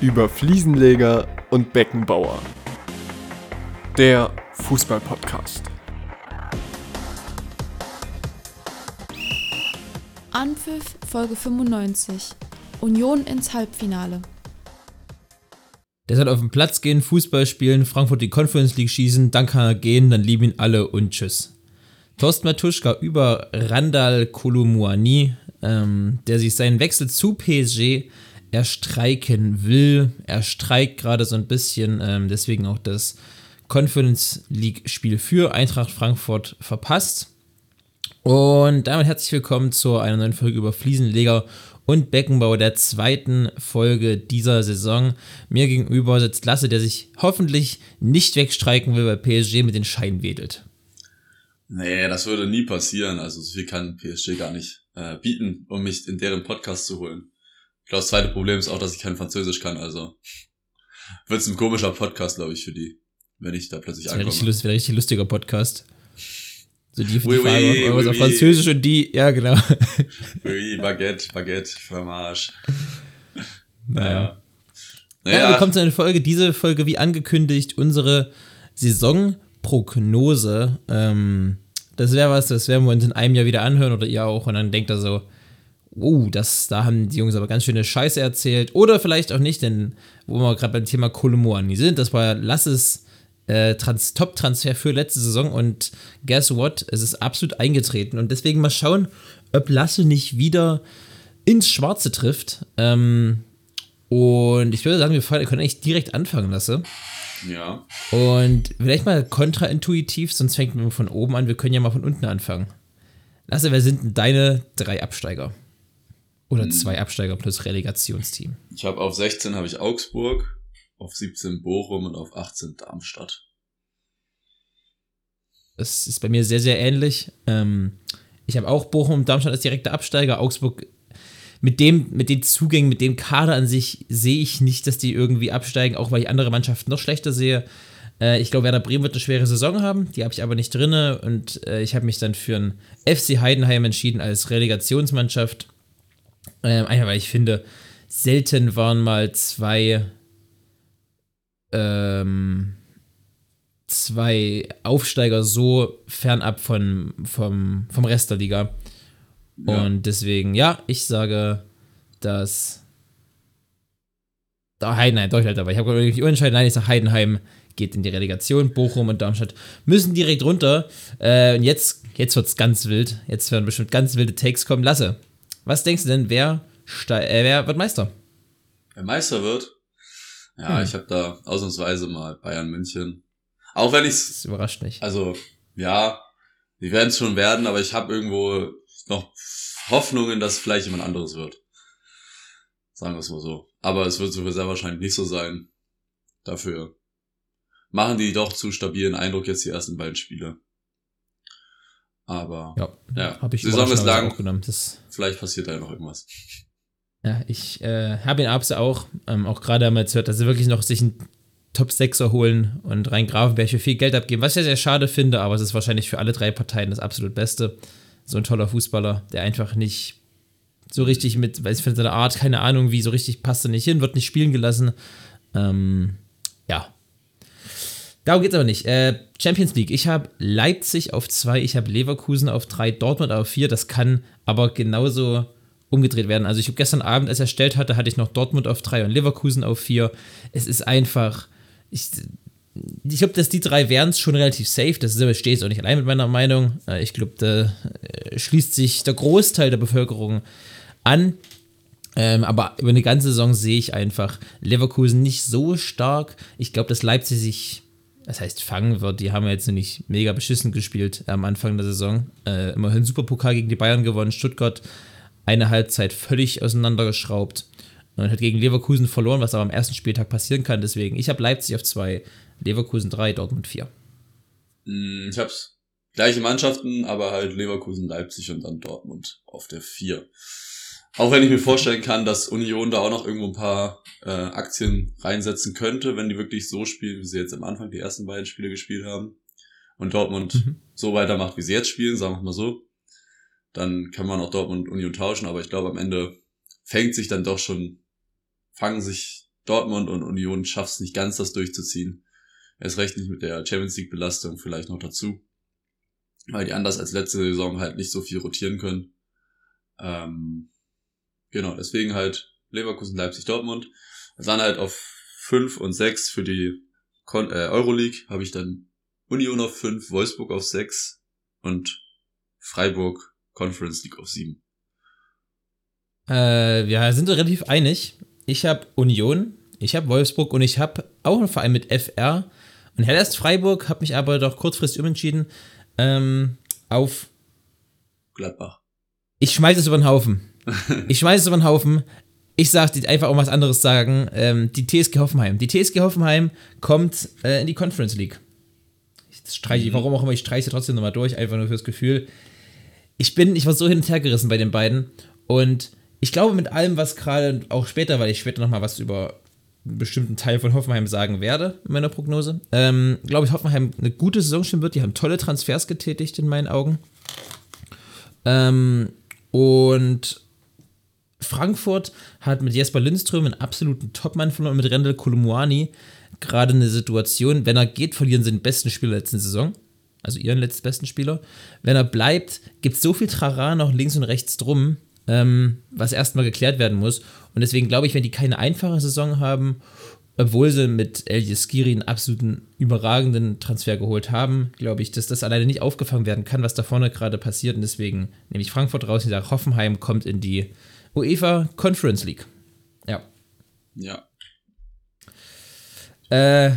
über Fliesenleger und Beckenbauer. Der Fußball-Podcast. Anpfiff Folge 95. Union ins Halbfinale. Der soll auf den Platz gehen, Fußball spielen, Frankfurt die Conference League schießen, dann kann er gehen, dann lieben ihn alle und tschüss. Thorsten Matuschka über Randall Kolumuani, ähm, der sich seinen Wechsel zu PSG erstreiken will. Er streikt gerade so ein bisschen, ähm, deswegen auch das Conference League Spiel für Eintracht Frankfurt verpasst. Und damit herzlich willkommen zu einer neuen Folge über Fliesenleger und Beckenbau der zweiten Folge dieser Saison. Mir gegenüber sitzt Lasse, der sich hoffentlich nicht wegstreiken will, weil PSG mit den Scheinen wedelt. Nee, das würde nie passieren. Also so viel kann PSG gar nicht äh, bieten, um mich in deren Podcast zu holen. Ich glaube, das zweite Problem ist auch, dass ich kein Französisch kann, also wird es ein komischer Podcast, glaube ich, für die, wenn ich da plötzlich das wäre ankomme. richtig, lust, wäre richtig lustiger Podcast. So die, die Oui, Frage oui, oui, auf. Französisch und die, ja genau. Oui, Baguette, Baguette, Fromage. Naja. Naja. Ja, willkommen zu einer Folge. Diese Folge, wie angekündigt, unsere Saisonprognose. Ähm, das wäre was, das werden wir uns in einem Jahr wieder anhören oder ihr auch. Und dann denkt er so, oh, das, da haben die Jungs aber ganz schöne Scheiße erzählt. Oder vielleicht auch nicht, denn wo wir gerade beim Thema Kolomoani sind, das war Lasses äh, Trans Top-Transfer für letzte Saison. Und guess what? Es ist absolut eingetreten. Und deswegen mal schauen, ob Lasse nicht wieder ins Schwarze trifft. Ähm, und ich würde sagen, wir können eigentlich direkt anfangen lassen. ja. Und vielleicht mal kontraintuitiv, sonst fängt man von oben an. Wir können ja mal von unten anfangen. Lasse, wer sind denn deine drei Absteiger? Oder zwei Absteiger plus Relegationsteam. Ich habe auf 16 habe ich Augsburg, auf 17 Bochum und auf 18 Darmstadt. Das ist bei mir sehr, sehr ähnlich. Ähm, ich habe auch Bochum und Darmstadt als direkte Absteiger. Augsburg mit dem, mit den Zugängen, mit dem Kader an sich sehe ich nicht, dass die irgendwie absteigen, auch weil ich andere Mannschaften noch schlechter sehe. Äh, ich glaube, Werder Bremen wird eine schwere Saison haben, die habe ich aber nicht drinne und äh, ich habe mich dann für einen FC Heidenheim entschieden als Relegationsmannschaft. Ähm, einfach weil ich finde, selten waren mal zwei ähm, zwei Aufsteiger so fernab von, vom, vom Rest der Liga. Ja. Und deswegen, ja, ich sage, dass. Da Heidenheim, doch, halt dabei. Ich habe wirklich unentscheiden. Nein, ich sage, Heidenheim geht in die Relegation. Bochum und Darmstadt müssen direkt runter. Äh, und jetzt, jetzt wird es ganz wild. Jetzt werden bestimmt ganz wilde Takes kommen. Lasse, was denkst du denn, wer, äh, wer wird Meister? Wer Meister wird? Ja, Hm. ich habe da ausnahmsweise mal Bayern München. Auch wenn ich's Das überrascht mich. Also, ja, die werden es schon werden, aber ich habe irgendwo noch Hoffnungen, dass es vielleicht jemand anderes wird. Sagen wir es mal so. Aber es wird so sehr wahrscheinlich nicht so sein. Dafür machen die doch zu stabilen Eindruck jetzt die ersten beiden Spiele. Aber Ja, Ja, habe ich Saison ist überraschenderweise lang. auch genommen. Das vielleicht passiert da ja noch irgendwas. Ja, ich äh, habe ihn Abse auch, ähm, auch gerade einmal gehört, dass sie wirklich noch sich einen Top 6er holen und rein Grafenberg für viel Geld abgeben, was ich sehr, sehr schade finde, aber es ist wahrscheinlich für alle drei Parteien das absolut Beste. So ein toller Fußballer, der einfach nicht so richtig mit, weiß ich von seiner Art, keine Ahnung, wie so richtig passt er nicht hin, wird nicht spielen gelassen. Ähm, ja. Darum geht's aber nicht. Äh, Champions League. Ich habe Leipzig auf 2, ich habe Leverkusen auf 3, Dortmund auf 4. Das kann aber genauso umgedreht werden. Also ich habe gestern Abend, als er erstellt hatte, hatte ich noch Dortmund auf 3 und Leverkusen auf 4. Es ist einfach. Ich, ich glaube, dass die drei wären es schon relativ safe. Das ist, stehe ich auch nicht allein mit meiner Meinung. Äh, Ich glaube, da äh, schließt sich der Großteil der Bevölkerung an. Ähm, aber über eine ganze Saison sehe ich einfach Leverkusen nicht so stark. Ich glaube, dass Leipzig sich, das heißt, fangen wird. Die haben ja jetzt nicht mega beschissen gespielt am Anfang der Saison. Äh, immerhin Superpokal gegen die Bayern gewonnen. Stuttgart eine Halbzeit völlig auseinandergeschraubt und hat gegen Leverkusen verloren, was aber am ersten Spieltag passieren kann. Deswegen, ich habe Leipzig auf 2, Leverkusen 3, Dortmund 4. Hm, Ich hab's gleiche Mannschaften, aber halt Leverkusen, Leipzig und dann Dortmund auf der 4. Auch wenn ich mir vorstellen kann, dass Union da auch noch irgendwo ein paar äh, Aktien reinsetzen könnte, wenn die wirklich so spielen, wie sie jetzt am Anfang die ersten beiden Spiele gespielt haben. Und Dortmund Mhm. so weitermacht, wie sie jetzt spielen, sagen wir mal so. Dann kann man auch Dortmund und Union tauschen, aber ich glaube am Ende fängt sich dann doch schon, fangen sich Dortmund und Union schafft es nicht ganz, das durchzuziehen. Erst recht nicht mit der Champions League Belastung vielleicht noch dazu. Weil die anders als letzte Saison halt nicht so viel rotieren können. Ähm, genau, deswegen halt Leverkusen, Leipzig, Dortmund. Dann halt auf 5 und 6 für die Kon äh, Euroleague habe ich dann Union auf 5, Wolfsburg auf 6 und Freiburg Conference League auf 7. Äh, wir sind relativ einig. Ich habe Union, ich habe Wolfsburg und ich habe auch einen Verein mit FR. Und Hellas Freiburg habe mich aber doch kurzfristig umentschieden ähm, auf. Gladbach. Ich schmeiße es über den Haufen. Ich schmeiße es über den Haufen. Ich sage dir einfach auch was anderes sagen. Ähm, die TSG Hoffenheim. Die TSG Hoffenheim kommt äh, in die Conference League. Ich streiche, mhm. warum auch immer, ich streiche trotzdem nochmal durch, einfach nur fürs Gefühl. Ich bin, ich war so hin und her gerissen bei den beiden. Und ich glaube, mit allem, was gerade auch später, weil ich später nochmal was über einen bestimmten Teil von Hoffenheim sagen werde, in meiner Prognose, ähm, glaube ich, Hoffenheim eine gute Saison stimmen wird. Die haben tolle Transfers getätigt, in meinen Augen. Ähm, und Frankfurt hat mit Jesper Lindström einen absoluten Topmann verloren und mit Rendel Kolumuani gerade eine Situation, wenn er geht, verlieren sie den besten Spieler der letzten Saison. Also ihren letzten besten Spieler. Wenn er bleibt, gibt es so viel Trara noch links und rechts drum, ähm, was erstmal geklärt werden muss. Und deswegen glaube ich, wenn die keine einfache Saison haben, obwohl sie mit El Skiri einen absoluten überragenden Transfer geholt haben, glaube ich, dass das alleine nicht aufgefangen werden kann, was da vorne gerade passiert. Und deswegen nehme ich Frankfurt raus und sage, Hoffenheim kommt in die UEFA Conference League. Ja. Ja. Äh,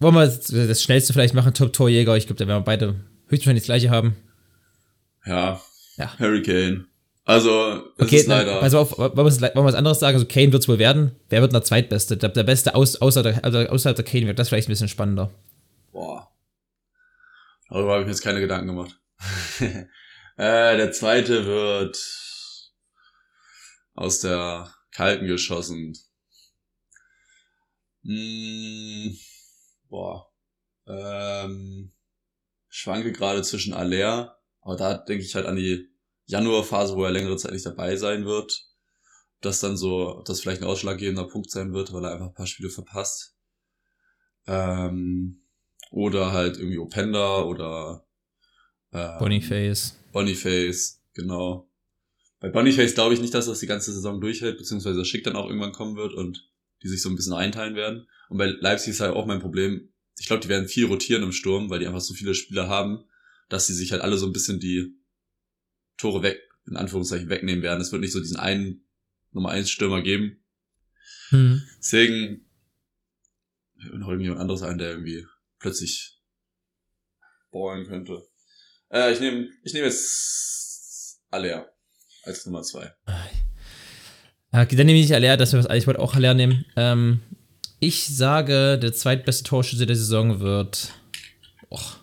wollen wir das schnellste vielleicht machen? Top-Torjäger. Ich glaube, da werden wir beide höchstwahrscheinlich das gleiche haben. Ja. Ja. Harry Kane. Also, das okay, ist leider. Also, wollen wir, wollen wir was anderes sagen? Also, Kane wird es wohl werden. Wer wird der Zweitbeste? Der, der Beste aus, außer, der, also außerhalb der Kane wird das vielleicht ein bisschen spannender. Boah. Darüber habe ich mir jetzt keine Gedanken gemacht. äh, der Zweite wird aus der Kalten geschossen. Hm, boah. Ähm, schwanke gerade zwischen Aller, aber da denke ich halt an die Januarphase, wo er längere Zeit nicht dabei sein wird. Das dann so, das vielleicht ein ausschlaggebender Punkt sein wird, weil er einfach ein paar Spiele verpasst. Ähm, oder halt irgendwie Openda oder ähm, Boniface. Boniface, genau. Bei Boniface glaube ich nicht, dass das die ganze Saison durchhält, beziehungsweise Schick dann auch irgendwann kommen wird und die sich so ein bisschen einteilen werden. Und bei Leipzig ist halt auch mein Problem. Ich glaube, die werden viel rotieren im Sturm, weil die einfach so viele Spieler haben, dass sie sich halt alle so ein bisschen die Tore weg, in Anführungszeichen, wegnehmen werden. Es wird nicht so diesen einen Nummer 1 Stürmer geben. Hm. Deswegen noch irgendjemand anderes ein, der irgendwie plötzlich ballen könnte. Äh, ich nehme ich nehm jetzt Aller als Nummer 2. Okay, dann nehme ich Aller, das wir ich wollte auch Aller nehmen. Ähm, ich sage, der zweitbeste Torschütze der Saison wird. Och,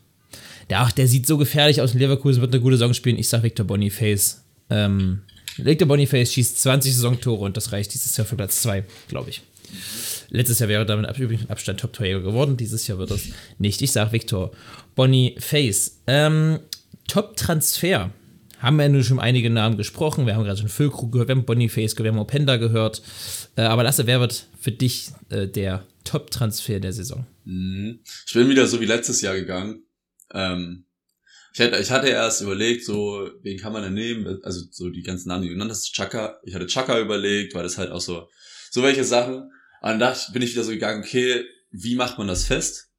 der, der sieht so gefährlich aus in Leverkusen, wird eine gute Saison spielen. Ich sage Victor Boniface. Ähm, Victor Boniface schießt 20 Saisontore und das reicht dieses Jahr für Platz 2, glaube ich. Letztes Jahr wäre damit übrigens mit Abstand Top-Torjäger geworden. Dieses Jahr wird das nicht. Ich sage Victor Boniface. Ähm, Top-Transfer haben wir ja nur schon einige Namen gesprochen. Wir haben gerade schon Füllkrug gehört, wir haben Boniface gehört, wir haben Openda gehört. Äh, aber Lasse, wer wird für dich äh, der Top-Transfer der Saison? Mhm. Ich bin wieder so wie letztes Jahr gegangen. Ähm, ich, hatte, ich hatte erst überlegt, so, wen kann man denn nehmen? Also so die ganzen Namen, die du genannt hast, Chaka. Ich hatte Chaka überlegt, weil das halt auch so, so welche Sachen. Und dann dachte, bin ich wieder so gegangen, okay, wie macht man das fest?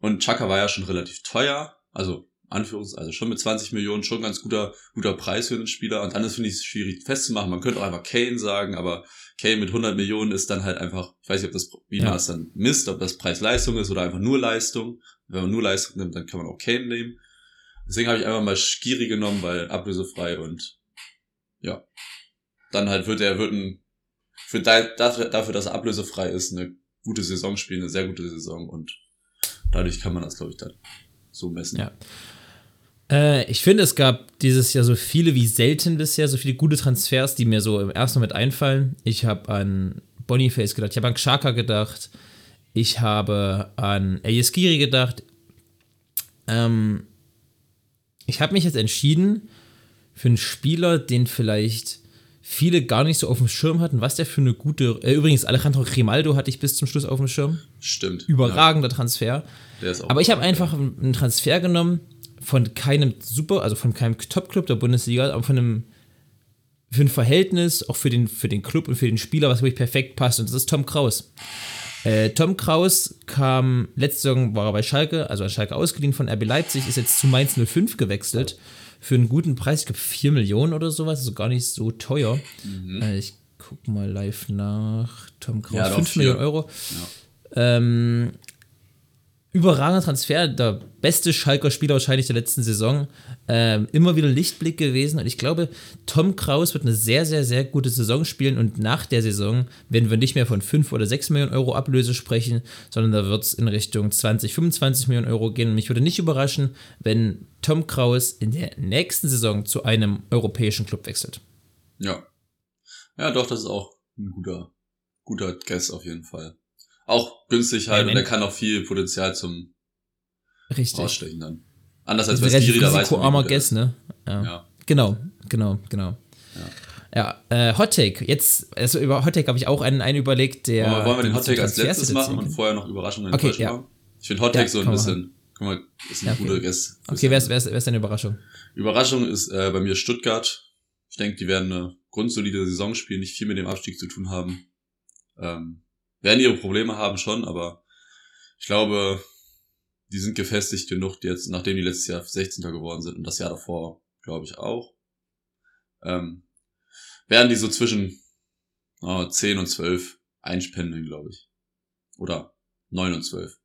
Und Chaka war ja schon relativ teuer. Also Anführungs, also schon mit 20 Millionen schon ganz guter, guter Preis für den Spieler. Und dann ist, finde ich, es schwierig festzumachen. Man könnte auch einfach Kane sagen, aber Kane mit 100 Millionen ist dann halt einfach, ich weiß nicht, ob das, wie man es dann misst, ob das Preis-Leistung ist oder einfach nur Leistung. Wenn man nur Leistung nimmt, dann kann man auch Kane nehmen. Deswegen habe ich einfach mal Skiri genommen, weil ablösefrei und ja. Dann halt wird er, wird ein, für dafür, dafür, dass er ablösefrei ist, eine gute Saison spielen, eine sehr gute Saison und dadurch kann man das, glaube ich, dann so messen. Ja. Äh, ich finde, es gab dieses Jahr so viele wie selten bisher, so viele gute Transfers, die mir so im ersten Moment einfallen. Ich habe an Boniface gedacht, ich habe an Xhaka gedacht, ich habe an Eyeskiri gedacht. Ähm, ich habe mich jetzt entschieden für einen Spieler, den vielleicht viele gar nicht so auf dem Schirm hatten, was der für eine gute. Äh, übrigens, Alejandro Grimaldo hatte ich bis zum Schluss auf dem Schirm. Stimmt. Überragender Transfer. Der ist auch Aber ich habe einfach einen Transfer genommen von keinem super, also von keinem Top-Club der Bundesliga, aber von einem für ein Verhältnis, auch für den, für den Club und für den Spieler, was wirklich perfekt passt. Und das ist Tom Kraus. Äh, Tom Kraus kam, letzte Saison war er bei Schalke, also an Schalke ausgeliehen von RB Leipzig, ist jetzt zu Mainz 05 gewechselt. Für einen guten Preis, ich glaube 4 Millionen oder sowas, also gar nicht so teuer. Äh, ich guck mal live nach. Tom Kraus, Ja, doch, 5 vier. Millionen Euro. Ja. Ähm, überragender Transfer, der beste Schalker Spieler wahrscheinlich der letzten Saison. Ähm, immer wieder Lichtblick gewesen und ich glaube, Tom Kraus wird eine sehr, sehr, sehr gute Saison spielen und nach der Saison werden wir nicht mehr von 5 oder 6 Millionen Euro Ablöse sprechen, sondern da wird es in Richtung 20, 25 Millionen Euro gehen. Und mich würde nicht überraschen, wenn Tom Kraus in der nächsten Saison zu einem europäischen Club wechselt. Ja. Ja, doch, das ist auch ein guter, guter Guess auf jeden Fall. Auch günstig halt Ja, und er kann auch viel Potenzial zum Richtig. Rausstechen dann. Anders als bei ein Skiri, da weiß man, Guess, ne? Ja. Ja. Genau, genau, genau. Ja, äh, Hot Take. Jetzt, also über Hot Take habe ich auch einen, einen überlegt, der. Aber wollen wir den Hot Take als letztes machen und vorher noch Überraschungen Okay, ja. machen? Ich finde Hot Take Ja, so ein bisschen, guck mal, ist ein Ja, okay. guter Guess. Okay, wer ist, wer, ist, wer ist deine Überraschung? Überraschung ist äh, bei mir Stuttgart. Ich denke, die werden eine grundsolide Saison spielen, nicht viel mit dem Abstieg zu tun haben. Ähm, werden ihre Probleme haben schon, aber ich glaube, die sind gefestigt genug jetzt, nachdem die letztes Jahr 16. geworden sind und das Jahr davor, glaube ich, auch. Ähm, werden die so zwischen äh, 10 und 12 einpendeln, glaube ich. Oder 9 und 12.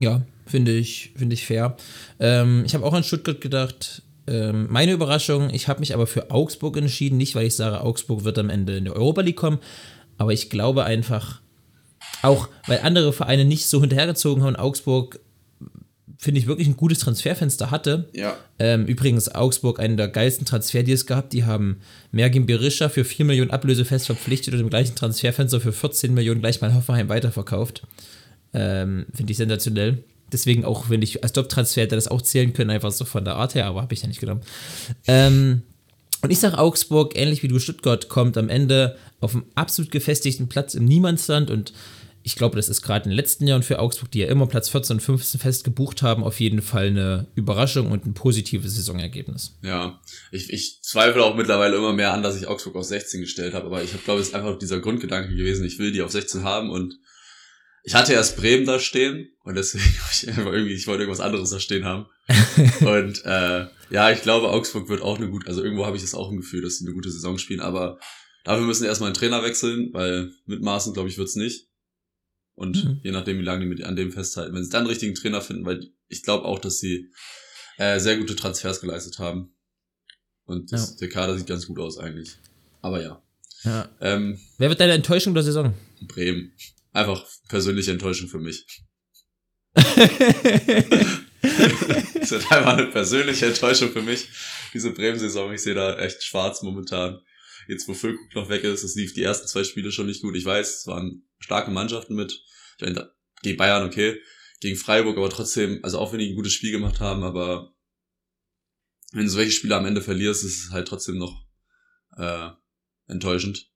Ja, finde ich, finde ich fair. Ähm, ich habe auch an Stuttgart gedacht. Ähm, meine Überraschung, ich habe mich aber für Augsburg entschieden, nicht weil ich sage, Augsburg wird am Ende in die Europa League kommen, aber ich glaube einfach, auch weil andere Vereine nicht so hinterhergezogen haben, Augsburg finde ich wirklich ein gutes Transferfenster hatte. Ja. Ähm, übrigens Augsburg einen der geilsten Transferdeals gehabt. Die haben Mergin Berisha für 4 Millionen Ablöse fest verpflichtet und im gleichen Transferfenster für 14 Millionen gleich mal Hoffenheim weiterverkauft. Ähm, Finde ich sensationell. Deswegen auch, wenn ich als Top-Transfer hätte das auch zählen können, einfach so von der Art her, aber habe ich ja nicht genommen. Ähm, und ich sage Augsburg, ähnlich wie du Stuttgart, kommt am Ende auf einem absolut gefestigten Platz im Niemandsland und ich glaube, das ist gerade in den letzten Jahren für Augsburg, die ja immer Platz 14 und 15 fest gebucht haben, auf jeden Fall eine Überraschung und ein positives Saisonergebnis. Ja, ich, ich zweifle auch mittlerweile immer mehr an, dass ich Augsburg auf 16 gestellt habe, aber ich glaube, es ist einfach dieser Grundgedanke gewesen, ich will die auf 16 haben und ich hatte erst Bremen da stehen und deswegen habe ich einfach irgendwie, ich wollte irgendwas anderes da stehen haben. und äh, ja, ich glaube, Augsburg wird auch eine gute, also irgendwo habe ich das auch im Gefühl, dass sie eine gute Saison spielen, aber dafür müssen sie erstmal einen Trainer wechseln, weil mit Maßen, glaube ich, wird's nicht. Und Mhm. je nachdem, wie lange die mit an dem festhalten, wenn sie dann einen richtigen Trainer finden, weil ich glaube auch, dass sie äh, sehr gute Transfers geleistet haben. Und das, Ja. der Kader sieht ganz gut aus eigentlich. Aber ja. Ja. Ähm, Wer wird deine Enttäuschung der Saison? Bremen. Einfach persönliche Enttäuschung für mich. Das ist einfach eine persönliche Enttäuschung für mich. Diese Bremen-Saison, ich sehe da echt schwarz momentan. Jetzt, wo Füllkrug noch weg ist, es lief die ersten zwei Spiele schon nicht gut. Ich weiß, es waren starke Mannschaften mit. Ich meine, gegen Bayern, okay. Gegen Freiburg, aber trotzdem, also auch wenn die ein gutes Spiel gemacht haben, aber wenn du solche Spiele am Ende verlierst, ist es halt trotzdem noch äh, enttäuschend.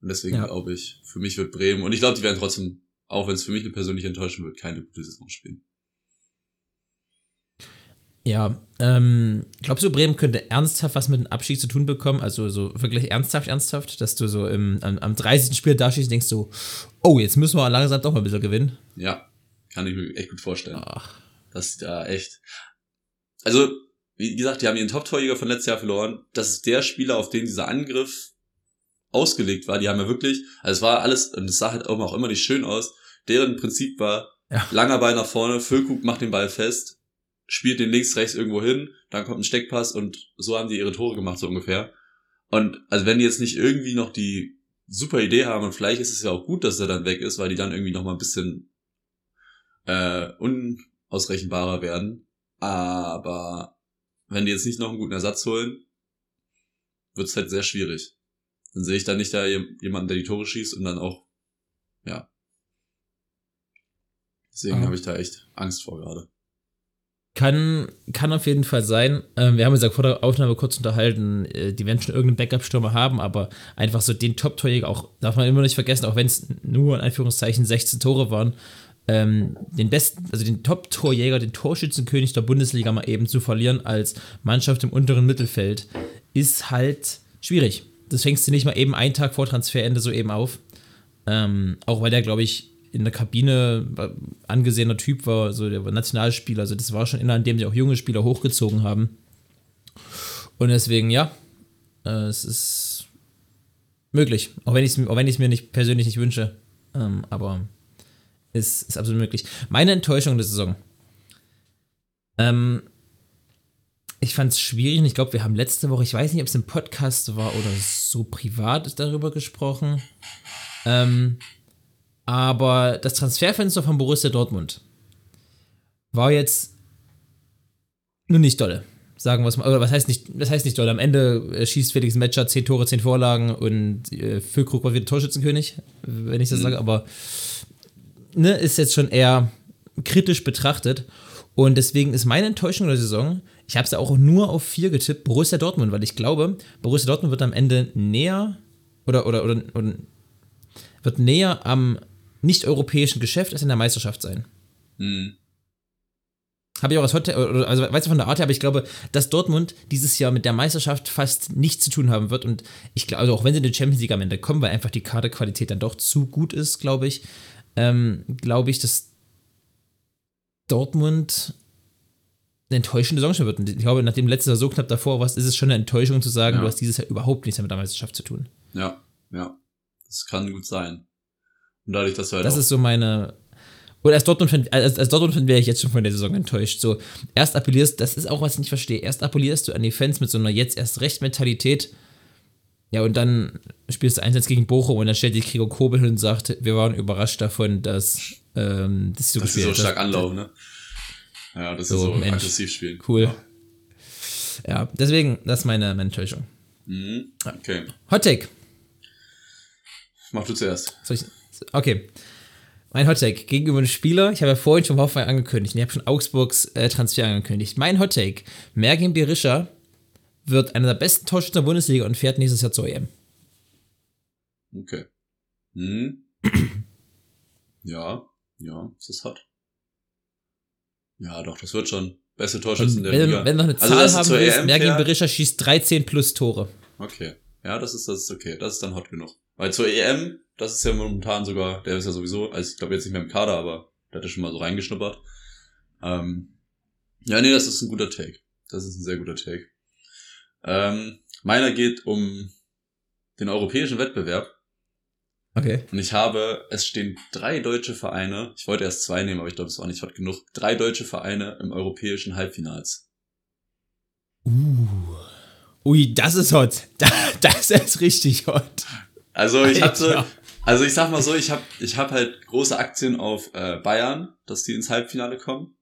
Und deswegen Ja. glaube ich, für mich wird Bremen, und ich glaube, die werden trotzdem, auch wenn es für mich eine persönliche Enttäuschung wird, keine gute Saison spielen. Ja, ähm, glaubst du, Bremen könnte ernsthaft was mit dem Abstieg zu tun bekommen? Also so wirklich ernsthaft, ernsthaft, dass du so im, am, am 30. Spiel dastehst und denkst so, oh, jetzt müssen wir langsam doch mal ein bisschen gewinnen. Ja, kann ich mir echt gut vorstellen. Ach, dass die da echt. Also, wie gesagt, die haben ihren Top-Torjäger von letztes Jahr verloren. Das ist der Spieler, auf den dieser Angriff ausgelegt war. Die haben ja wirklich, also es war alles, und es sah halt auch immer nicht schön aus. Deren Prinzip war, Ja. langer Ball nach vorne, Füllkrug macht den Ball fest, spielt den links, rechts irgendwo hin, dann kommt ein Steckpass und so haben die ihre Tore gemacht, so ungefähr. Und also wenn die jetzt nicht irgendwie noch die super Idee haben, und vielleicht ist es ja auch gut, dass er dann weg ist, weil die dann irgendwie noch mal ein bisschen äh, unausrechenbarer werden. Aber wenn die jetzt nicht noch einen guten Ersatz holen, wird's halt sehr schwierig. Dann sehe ich da nicht da jem- jemanden, der die Tore schießt und dann auch, ja. Deswegen Ah. habe ich da echt Angst vor gerade. Kann, kann auf jeden Fall sein. Ähm, wir haben uns ja vor der Aufnahme kurz unterhalten, äh, die werden schon irgendeinen Backup-Stürmer haben, aber einfach so den Top-Torjäger auch, darf man immer nicht vergessen, auch wenn es nur in Anführungszeichen 16 Tore waren, ähm, den besten, also den Top-Torjäger, den Torschützenkönig der Bundesliga mal eben zu verlieren als Mannschaft im unteren Mittelfeld, ist halt schwierig. Das fängst du nicht mal eben einen Tag vor Transferende so eben auf. Ähm, auch weil der, glaube ich, in der Kabine angesehener Typ war, so der war Nationalspieler. Also das war schon innerhalb dem sie auch junge Spieler hochgezogen haben. Und deswegen, ja, äh, es ist möglich. Auch wenn ich es mir nicht persönlich nicht wünsche. Ähm, aber es ist absolut möglich. Meine Enttäuschung der Saison. Ähm, ich fand es schwierig und ich glaube, wir haben letzte Woche, ich weiß nicht, ob es im Podcast war oder so privat darüber gesprochen. Ähm, aber das Transferfenster von Borussia Dortmund war jetzt nur nicht dolle. Sagen wir es mal. Oder was heißt nicht, das heißt nicht dolle. Am Ende äh, schießt Felix Metscher 10 Tore, 10 Vorlagen und äh, Füllkrug war wieder Torschützenkönig, wenn ich das mhm. sage. Aber ne, ist jetzt schon eher kritisch betrachtet. Und deswegen ist meine Enttäuschung der Saison, ich habe es ja auch nur auf 4 getippt, Borussia Dortmund, weil ich glaube, Borussia Dortmund wird am Ende näher oder, oder, oder, oder wird näher am nicht-europäischen Geschäft als in der Meisterschaft sein. Mhm. Habe ich auch als Hot also weißt du von der Art her, aber ich glaube, dass Dortmund dieses Jahr mit der Meisterschaft fast nichts zu tun haben wird. Und ich glaube, also auch wenn sie in die Champions League am Ende kommen, weil einfach die Kaderqualität dann doch zu gut ist, glaube ich, ähm, glaube ich, dass Dortmund eine enttäuschende Saison wird. Und ich glaube, nachdem letztes Jahr so knapp davor warst, ist es schon eine Enttäuschung zu sagen, ja. du hast dieses Jahr überhaupt nichts mehr mit der Meisterschaft zu tun. Ja, ja. Das kann gut sein. Und dadurch, dass wir halt Das ist so meine. Oder als Dortmund-Fan als, als Dortmund wäre ich jetzt schon von der Saison enttäuscht. So, erst appellierst, das ist auch, was ich nicht verstehe, erst appellierst du an die Fans mit so einer jetzt erst recht Mentalität. Ja, und dann spielst du 1 gegen Bochum und dann stellt sich Gregor Kobel hin und sagt, wir waren überrascht davon, dass, ähm, dass sie so, dass sie so stark das, anlaufen, ne? Ja, das so, ist so Mensch, aggressiv spielen. Cool. Ja. ja. deswegen, das ist meine Enttäuschung. Mhm. Okay. Hot Take. Mach du zuerst. Soll ich, Okay. Mein Hottake gegenüber einem Spieler, ich habe ja vorhin schon Hoffenheim angekündigt, ich habe schon Augsburgs äh, Transfer angekündigt. Mein Hottake, Mergin Berisha wird einer der besten Torschützen der Bundesliga und fährt nächstes Jahr zur EM. Okay. Hm. ja, ja, ist das hot. Ja, doch, das wird schon. Beste Torschützen der wenn, Liga. Wenn du noch eine also, Zahl also, haben willst, Mergin Berisha schießt 13 plus Tore. Okay. Ja, das ist, das ist okay. Das ist dann hot genug. Weil zur EM das ist ja momentan sogar, der ist ja sowieso, also ich glaube jetzt nicht mehr im Kader, aber der hat ja schon mal so reingeschnuppert. Ähm, ja, nee, das ist ein guter Take. Das ist ein sehr guter Take. Ähm, meiner geht um den europäischen Wettbewerb. Okay. Und ich habe, es stehen drei deutsche Vereine, ich wollte erst zwei nehmen, aber ich glaube, es war nicht hot genug, drei deutsche Vereine im europäischen Halbfinals. Uh. Ui, das ist hot. Das ist richtig hot. Also ich hatte, also ich sag mal so, ich habe ich hab halt große Aktien auf äh, Bayern, dass die ins Halbfinale kommen.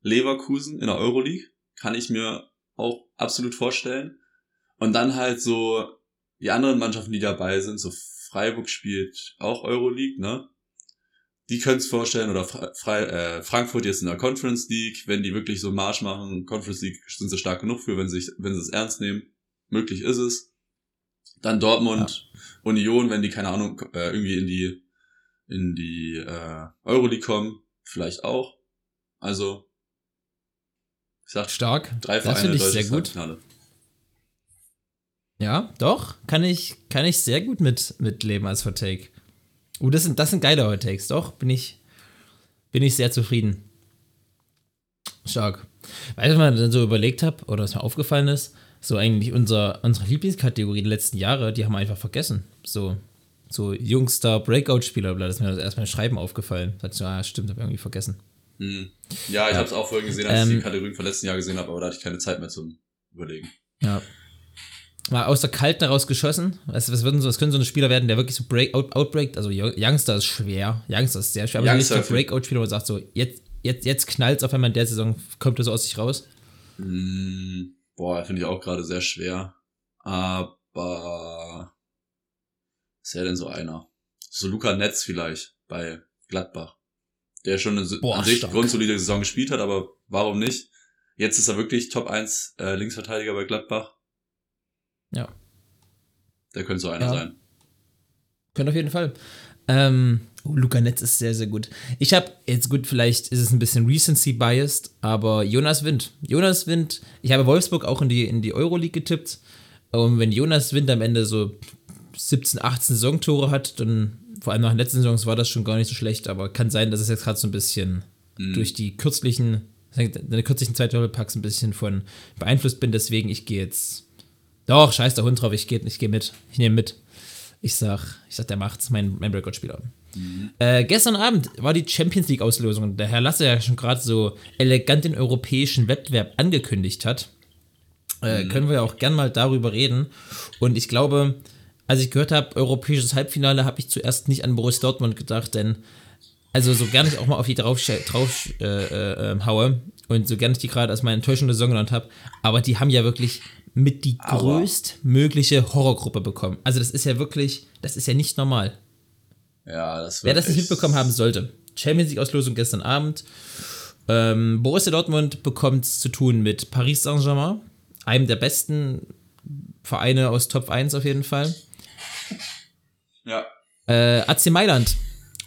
Leverkusen in der Euroleague kann ich mir auch absolut vorstellen. Und dann halt so die anderen Mannschaften, die dabei sind, so Freiburg spielt auch Euroleague, ne? Die können es vorstellen, oder Fre äh, Frankfurt jetzt in der Conference League, wenn die wirklich so Marsch machen, Conference League sind sie stark genug für, wenn sie, wenn sie es ernst nehmen. Möglich ist es. Dann Dortmund, ja. Union, wenn die, keine Ahnung, äh, irgendwie in die, in die äh, Euroleague kommen, vielleicht auch. Also, ich sag stark. Drei Vereine das finde ich sehr gut. Finale. Ja, doch, kann ich, kann ich sehr gut mit, mitleben als Hot Take. Uh, das sind, das sind geile Hot Takes, doch, bin ich, bin ich sehr zufrieden. Stark. Weißt du, was ich dann so überlegt habe, oder was mir aufgefallen ist? So eigentlich unser, unsere Lieblingskategorie der letzten Jahre, die haben wir einfach vergessen. So, so Jungster Breakout-Spieler, das ist mir das erstmal Schreiben aufgefallen. Da ich, ah, stimmt, habe ich irgendwie vergessen. Hm. Ja, ich ja. habe es auch vorhin gesehen, als ähm, ich die Kategorien vom letzten Jahr gesehen habe, aber da hatte ich keine Zeit mehr zum Überlegen. Ja. Mal aus der Kalten heraus geschossen. Was, was, würden so, was können so ein Spieler werden, der wirklich so Break, out, outbreakt? Also Youngster ist schwer. Youngster ist sehr schwer. Aber Youngster nicht der Breakout-Spieler, wo man sagt so, jetzt, jetzt, jetzt knallt es auf einmal in der Saison, kommt er so aus sich raus. Hm. Boah, finde ich auch gerade sehr schwer. Aber ist ja denn so einer? So Luca Netz vielleicht bei Gladbach. Der schon eine Boah, an sich stark. grundsolide Saison gespielt hat, aber warum nicht? Jetzt ist er wirklich Top 1 äh, Linksverteidiger bei Gladbach. Ja. Der könnte so einer Ja. sein. Könnte auf jeden Fall. Ähm, oh, Luca Netz ist sehr, sehr gut. Ich habe, jetzt gut, vielleicht ist es ein bisschen Recency-biased, aber Jonas Wind. Jonas Wind, ich habe Wolfsburg auch in die, in die Euroleague getippt. Und wenn Jonas Wind am Ende so 17, 18 Saisontore hat, dann, vor allem nach den letzten Saisons, war das schon gar nicht so schlecht, aber kann sein, dass es jetzt gerade so ein bisschen durch die kürzlichen, deine kürzlichen zwei Doppelpacks ein bisschen von beeinflusst bin. Deswegen, ich gehe jetzt. Doch, scheiß der Hund drauf, ich gehe ich geh mit. Ich nehme mit. Ich sag, ich sag, der macht's, mein, mein Rekordspieler. Äh, gestern Abend war die Champions League-Auslosung. Der Herr Lasse ja schon gerade so elegant den europäischen Wettbewerb angekündigt hat. Äh, Können wir ja auch gern mal darüber reden. Und ich glaube, als ich gehört habe, europäisches Halbfinale, habe ich zuerst nicht an Borussia Dortmund gedacht, denn also so gerne ich auch mal auf die drauf, drauf äh, äh, ähm, haue und so gerne ich die gerade als meine enttäuschende Saison genannt habe, aber die haben ja wirklich mit die größtmögliche Horrorgruppe bekommen. Also das ist ja wirklich, das ist ja nicht normal. Ja, das Wer das nicht mitbekommen haben sollte. Champions League Auslosung gestern Abend. Ähm, Borussia Dortmund bekommt es zu tun mit Paris Saint-Germain, einem der besten Vereine aus Top 1 auf jeden Fall. Ja. Äh, AC Mailand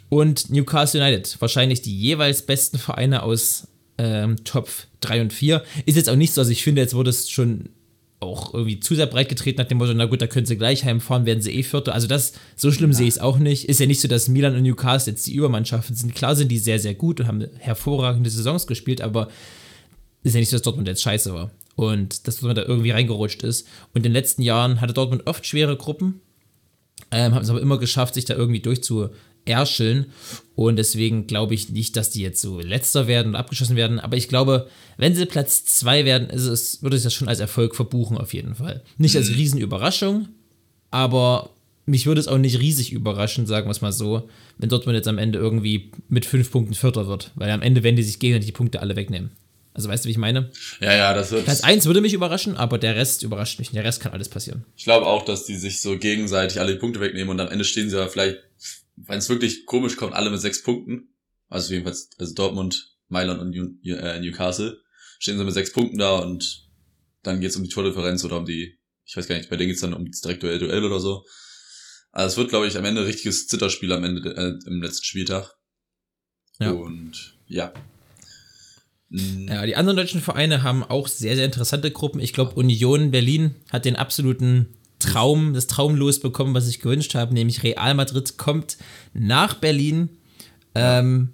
und Newcastle United, wahrscheinlich die jeweils besten Vereine aus ähm, Top 3 und 4. Ist jetzt auch nicht so, also ich finde, jetzt wurde es schon auch irgendwie zu sehr breit getreten nach dem Motto, na gut, da können sie gleich heimfahren, werden sie eh Vierter. Also das, so schlimm sehe ich es auch nicht. Ist ja nicht so, dass Milan und Newcastle jetzt die Übermannschaften sind. Klar sind die sehr, sehr gut und haben hervorragende Saisons gespielt, aber ist ja nicht so, dass Dortmund jetzt scheiße war. Und dass Dortmund da irgendwie reingerutscht ist. Und in den letzten Jahren hatte Dortmund oft schwere Gruppen, ähm, haben es aber immer geschafft, sich da irgendwie durchzuerscheln. Und deswegen glaube ich nicht, dass die jetzt so letzter werden und abgeschossen werden. Aber ich glaube, wenn sie Platz 2 werden, ist es, würde ich das schon als Erfolg verbuchen, auf jeden Fall. Nicht als Riesenüberraschung, aber mich würde es auch nicht riesig überraschen, sagen wir es mal so, wenn Dortmund jetzt am Ende irgendwie mit fünf Punkten Vierter wird. Weil am Ende werden die sich gegenseitig die Punkte alle wegnehmen. Also weißt du, wie ich meine? Ja, ja, das wird. Platz 1 würde mich überraschen, aber der Rest überrascht mich. Der Rest kann alles passieren. Ich glaube auch, dass die sich so gegenseitig alle die Punkte wegnehmen und am Ende stehen sie ja vielleicht, wenn es wirklich komisch kommt, alle mit sechs Punkten. Also jedenfalls, also Dortmund, Mailand und New, äh, Newcastle stehen sie mit sechs Punkten da und dann geht's um die Tordifferenz oder um die, ich weiß gar nicht, bei denen geht's dann um das direkte Duell oder so. Also es wird, glaube ich, am Ende ein richtiges Zitterspiel am Ende äh, im letzten Spieltag. Ja. Und ja. Mm, Ja, die anderen deutschen Vereine haben auch sehr, sehr interessante Gruppen. Ich glaube, Union Berlin hat den absoluten Traum, das Traumlos bekommen, was ich gewünscht habe, nämlich Real Madrid kommt nach Berlin. Ähm,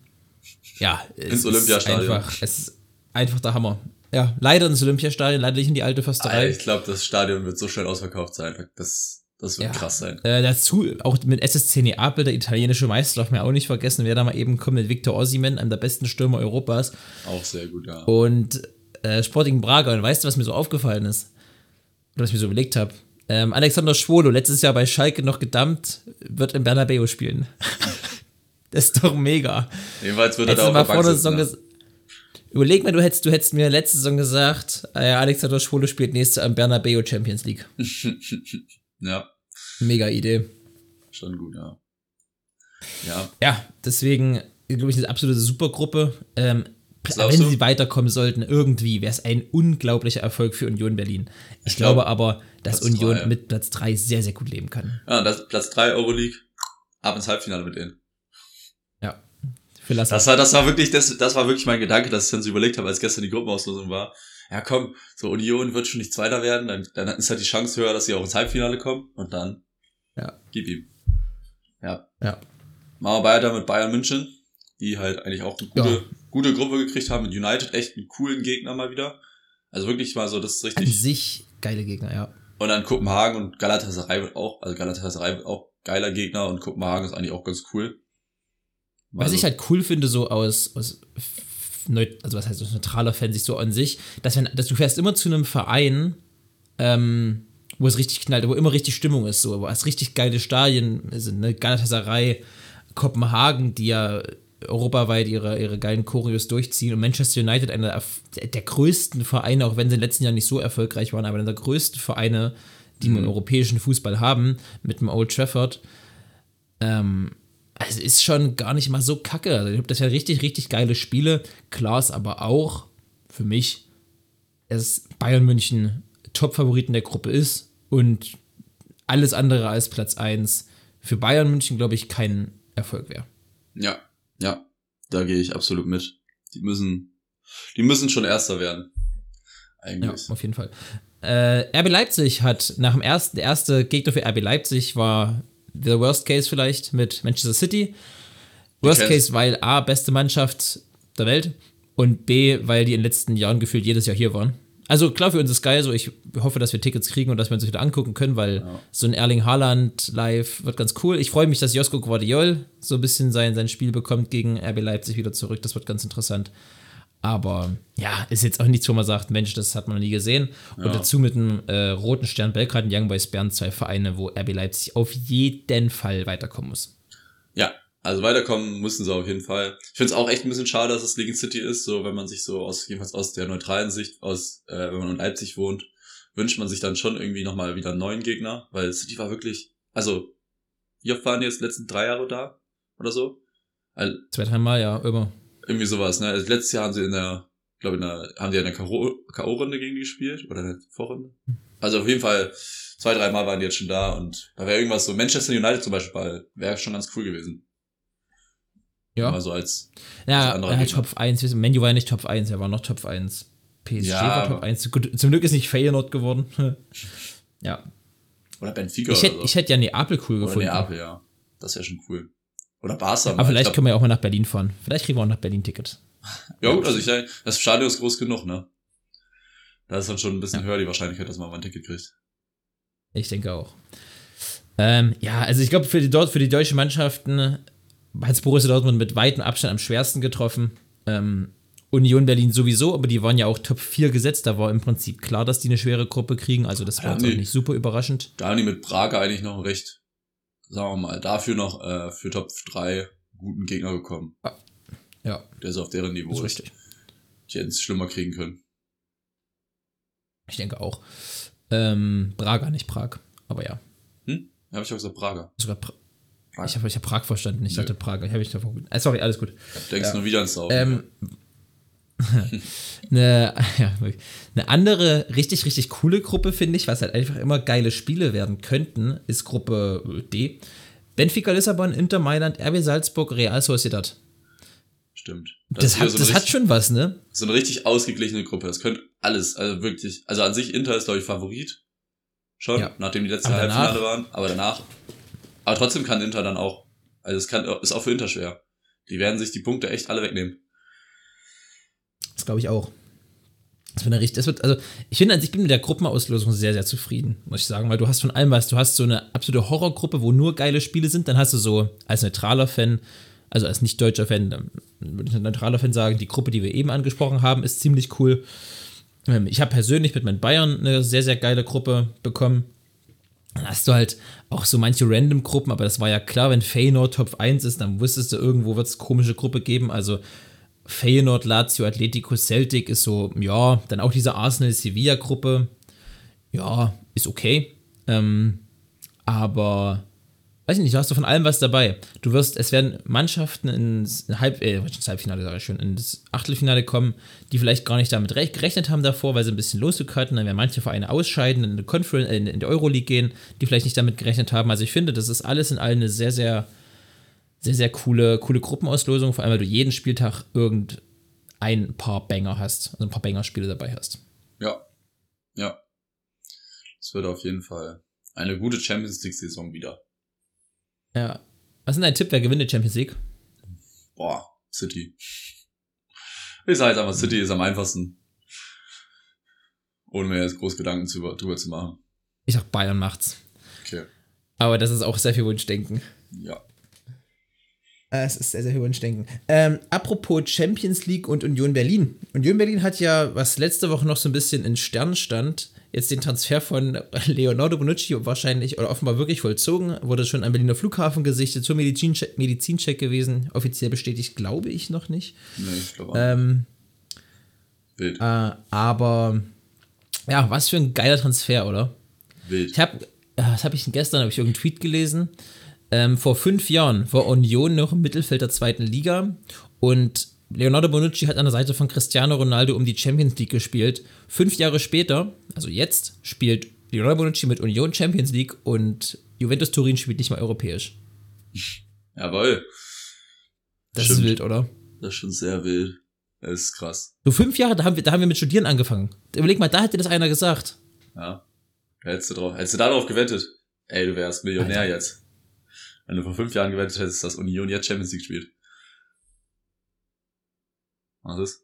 ja, Ins Olympiastadion. Ist einfach, es ist einfach der Hammer. Ja, leider ins Olympiastadion, leider nicht in die alte Försterei. Ich glaube, das Stadion wird so schnell ausverkauft sein. Das, das wird Ja. krass sein. Äh, dazu auch mit SSC Neapel, der italienische Meister, darf man auch nicht vergessen, wer da mal eben kommt mit Victor Osimhen, einem der besten Stürmer Europas. Auch sehr gut, ja. und äh, Sporting Braga. Und weißt du, was mir so aufgefallen ist? Oder was ich mir so überlegt habe? Ähm, Alexander Schwolo, letztes Jahr bei Schalke noch gedammt, wird im Bernabeu spielen. das ist doch mega. Jedenfalls wird er da auf mal vor der Saison ges- Überleg mal, du hättest, du hättest mir letzte Saison gesagt, äh, Alexander Schwolo spielt nächstes Jahr im Bernabeu Champions League. ne? Ja, Mega Idee. schon gut, ja. Ja, Ja, deswegen, glaube ich, eine absolute Supergruppe. Ähm, wenn du? sie weiterkommen sollten, irgendwie, wäre es ein unglaublicher Erfolg für Union Berlin. Ich, glaub, glaube aber, dass Platz Union drei. mit Platz 3 sehr, sehr gut leben kann. ja das, Platz 3 Euroleague, ab ins Halbfinale mit denen. Ja. Das war, das war wirklich, das, das war wirklich mein Gedanke, dass ich dann so überlegt habe, als gestern die Gruppenauslosung war. Ja, komm, so Union wird schon nicht Zweiter werden, dann, dann ist halt die Chance höher, dass sie auch ins Halbfinale kommen und dann Ja. gib ihm. Ja. Ja. Machen wir weiter mit Bayern München, die halt eigentlich auch eine gute, Ja. gute Gruppe gekriegt haben mit United, echt einen coolen Gegner mal wieder. Also wirklich mal so, das ist An richtig. sich geile Gegner, ja. Und dann Kopenhagen und Galatasaray wird auch, also Galatasaray wird auch geiler Gegner und Kopenhagen ist eigentlich auch ganz cool. Was Also, ich halt cool finde, so aus, aus also was heißt aus neutraler Fansicht so an sich, dass, wenn, dass du fährst immer zu einem Verein, ähm, wo es richtig knallt, wo immer richtig Stimmung ist, so, wo es richtig geile Stadien sind, ne? Galatasaray, Kopenhagen, die ja europaweit ihre, ihre geilen Choreos durchziehen und Manchester United, einer der, größten Vereine, auch wenn sie in den letzten Jahren nicht so erfolgreich waren, aber einer der größten Vereine, die wir im europäischen Fußball haben, mit dem Old Trafford. Ähm, also ist schon gar nicht mal so kacke. Also ich glaube, das sind richtig, richtig geile Spiele. Klar ist aber auch für mich es Bayern München Top-Favoriten der Gruppe ist und alles andere als Platz 1 für Bayern München, glaube ich, kein Erfolg wäre. Ja, ja, da gehe ich absolut mit. Die müssen, die müssen schon Erster werden. Ja, Eigentlich. auf jeden Fall. Äh, RB Leipzig hat nach dem ersten, der erste Gegner für RB Leipzig war der Worst Case vielleicht mit Manchester City. Worst Okay. Case, weil A, beste Mannschaft der Welt und B, weil die in den letzten Jahren gefühlt jedes Jahr hier waren. Also klar, für uns ist geil, so ich hoffe, dass wir Tickets kriegen und dass wir uns wieder angucken können, weil so ein Erling Haaland live wird ganz cool. Ich freue mich, dass Josko Guardiol so ein bisschen sein, sein Spiel bekommt gegen RB Leipzig wieder zurück. Das wird ganz interessant. Aber ja, ist jetzt auch nichts, wo man sagt, Mensch, das hat man noch nie gesehen. Und Ja. dazu mit dem äh, Roten Stern Belgrad und Young Boys Bern zwei Vereine, wo RB Leipzig auf jeden Fall weiterkommen muss. Also weiterkommen müssen sie auf jeden Fall. Ich finde es auch echt ein bisschen schade, dass es League City ist, so wenn man sich so aus, jedenfalls aus der neutralen Sicht, aus, äh, wenn man in Leipzig wohnt, wünscht man sich dann schon irgendwie nochmal wieder einen neuen Gegner, weil City war wirklich, also, oft waren die jetzt die letzten drei Jahre da? Oder so? Also, Zwei, dreimal, ja, immer. irgendwie sowas, ne? Also letztes Jahr haben sie in der, ich glaube in der, haben die in der K.O.-Runde gegen die gespielt, oder in der Vorrunde? Also auf jeden Fall, zwei, dreimal waren die jetzt schon da und da wäre irgendwas so, Manchester United zum Beispiel, wäre schon ganz cool gewesen. Ja. So als, Ja, als Gegner. Top 1. Menu war ja nicht Top 1, er war noch Top 1. PSG Ja, war Top 1. Gut, zum Glück ist nicht Feyenoord geworden. ja. Oder Benfica Ich hätte oder so. ich hätte ja Neapel cool oder gefunden. Neapel, ja. Das wäre schon cool. Oder Barca. Aber vielleicht können wir ja auch mal nach Berlin fahren. Vielleicht kriegen wir auch nach Berlin Ticket. Ja gut, also ich das Stadion ist groß genug, ne? Da ist dann schon ein bisschen höher die Wahrscheinlichkeit, dass man mal ein Ticket kriegt. Ich denke auch. Ähm, ja, also ich glaube, für die, dort, für die deutschen Mannschaften hat Borussia Dortmund mit weitem Abstand am schwersten getroffen. Ähm, Union Berlin sowieso, aber die waren ja auch Top 4 gesetzt. Da war im Prinzip klar, dass die eine schwere Gruppe kriegen. Also das war Ja, nee. nicht super überraschend. Da haben die mit Braga eigentlich noch recht, sagen wir mal, dafür noch äh, für Top 3 guten Gegner bekommen. Ja, Der ist auf deren Niveau ist ist. richtig. Die hätten es schlimmer kriegen können. Ich denke auch. Ähm, Braga, nicht Prag. Aber ja. Hm? Habe ich auch gesagt, Braga. Sogar pra ich habe ich hab Prag verstanden. Ich Nö. dachte Prag. Ich habe ich davon. Äh, sorry, alles gut. Denkst Ja. nur wieder ans Sauer. Ähm, eine, ja, eine andere richtig, richtig coole Gruppe, finde ich, was halt einfach immer geile Spiele werden könnten, ist Gruppe D. Benfica Lissabon, Inter Mailand, RB Salzburg, Real Sociedad. Stimmt. Das, wieder hat, so, das eine hat richtig, schon was, ne? so eine richtig ausgeglichene Gruppe. Das könnte alles, also wirklich. Also an sich Inter ist, glaube ich, Favorit. Schon, Ja. nachdem die danach- Halbfinale waren. Aber danach. Aber trotzdem kann Inter dann auch. Also es kann, ist auch für Inter schwer. Die werden sich die Punkte echt alle wegnehmen. Das glaube ich auch. Das wird, eine das wird, also ich finde, an sich bin mit der Gruppenauslosung sehr, sehr zufrieden, muss ich sagen, weil du hast von allem was. Du hast so eine absolute Horrorgruppe, wo nur geile Spiele sind. Dann hast du so als neutraler Fan, also als nicht deutscher Fan, würde ich als neutraler Fan sagen, die Gruppe, die wir eben angesprochen haben, ist ziemlich cool. Ähm, Ich habe persönlich mit meinen Bayern eine sehr, sehr geile Gruppe bekommen. Hast du halt auch so manche Random-Gruppen, aber das war ja klar, wenn Feyenoord Top 1 ist, dann wusstest du, irgendwo wird es komische Gruppe geben. Also Feyenoord, Lazio, Atletico, Celtic ist so, ja, dann auch diese Arsenal-Sevilla-Gruppe, ja, ist okay. Ähm, aber, weiß ich nicht, du hast du von allem was dabei. Du wirst, es werden Mannschaften ins Halb, äh, ins Halbfinale, sage ich schon, ins Achtelfinale kommen, die vielleicht gar nicht damit gerechnet haben davor, weil sie ein bisschen Losglück. Dann werden manche Vereine ausscheiden, in die, Conference, äh, in die Euroleague gehen, die vielleicht nicht damit gerechnet haben. Also ich finde, das ist alles in allem eine sehr, sehr sehr, sehr coole, coole Gruppenauslosung, vor allem weil du jeden Spieltag irgendein paar Banger hast, also ein paar Banger-Spiele dabei hast. Ja. Ja. Es wird auf jeden Fall eine gute Champions League-Saison wieder. Ja. Was ist denn dein Tipp, wer gewinnt die Champions League? Boah, City. Ich sage jetzt einfach, City ist am einfachsten. Ohne mir jetzt groß Gedanken zu, drüber zu machen. Ich sag, Bayern macht's. Okay. Aber das ist auch sehr viel Wunschdenken. Ja. Äh, Es ist sehr, sehr viel Wunschdenken. Ähm, apropos Champions League und Union Berlin. Union Berlin hat ja, was letzte Woche noch so ein bisschen in Stern stand, jetzt den Transfer von Leonardo Bonucci wahrscheinlich oder offenbar wirklich vollzogen. Wurde schon am Berliner Flughafen gesichtet, zur Medizincheck, Medizincheck gewesen. Offiziell bestätigt, glaube ich noch nicht. Nee, ich glaube Ähm, Wild. Äh, aber ja, was für ein geiler Transfer, oder? Wild. Ich habe, das habe ich gestern, habe ich irgendeinen Tweet gelesen. Ähm, vor fünf Jahren war Union noch im Mittelfeld der zweiten Liga und Leonardo Bonucci hat an der Seite von Cristiano Ronaldo um die Champions League gespielt. Fünf Jahre später, also jetzt, spielt Leonardo Bonucci mit Union Champions League und Juventus Turin spielt nicht mal europäisch. Jawohl. Das Stimmt. ist wild, oder? Das ist schon sehr wild. Das ist krass. So fünf Jahre, da haben wir, da haben wir mit Studieren angefangen. Überleg mal, da hätte das einer gesagt. Ja. Da hättest du drauf, hättest du darauf gewettet. Ey, du wärst Millionär Alter. jetzt. Wenn du vor fünf Jahren gewettet hättest, dass Union jetzt Champions League spielt. Was ist?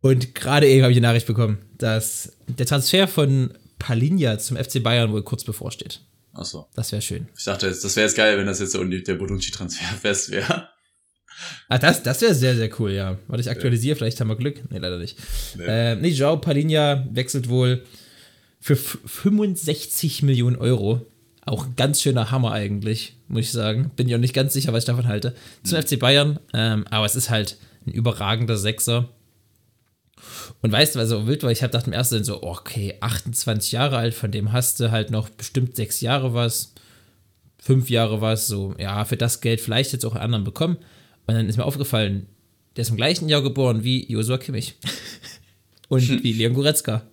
Und gerade eben habe ich die Nachricht bekommen, dass der Transfer von Palinja zum FC Bayern wohl kurz bevorsteht. Achso. Das wäre schön. Ich dachte das wäre jetzt geil, wenn das jetzt der, Uni- der Bonucci-Transfer fest wäre. Ah, das, das wäre sehr, sehr cool, ja. Warte, ich aktualisiere, vielleicht haben wir Glück. Nee, leider nicht. Nee. Äh, nee, Joao Palinja wechselt wohl für f- 65 Millionen Euro. Auch ein ganz schöner Hammer eigentlich, muss ich sagen. Bin ich auch nicht ganz sicher, was ich davon halte. Zum FC Bayern. Ähm, aber es ist halt ein überragender Sechser. Und weißt du, was so wild war? Ich habe gedacht im ersten so, okay, 28 Jahre alt, von dem hast du halt noch bestimmt sechs Jahre was, fünf Jahre was, so, ja, für das Geld vielleicht jetzt auch einen anderen bekommen. Und dann ist mir aufgefallen, der ist im gleichen Jahr geboren wie Josua Kimmich. Und wie Leon Goretzka.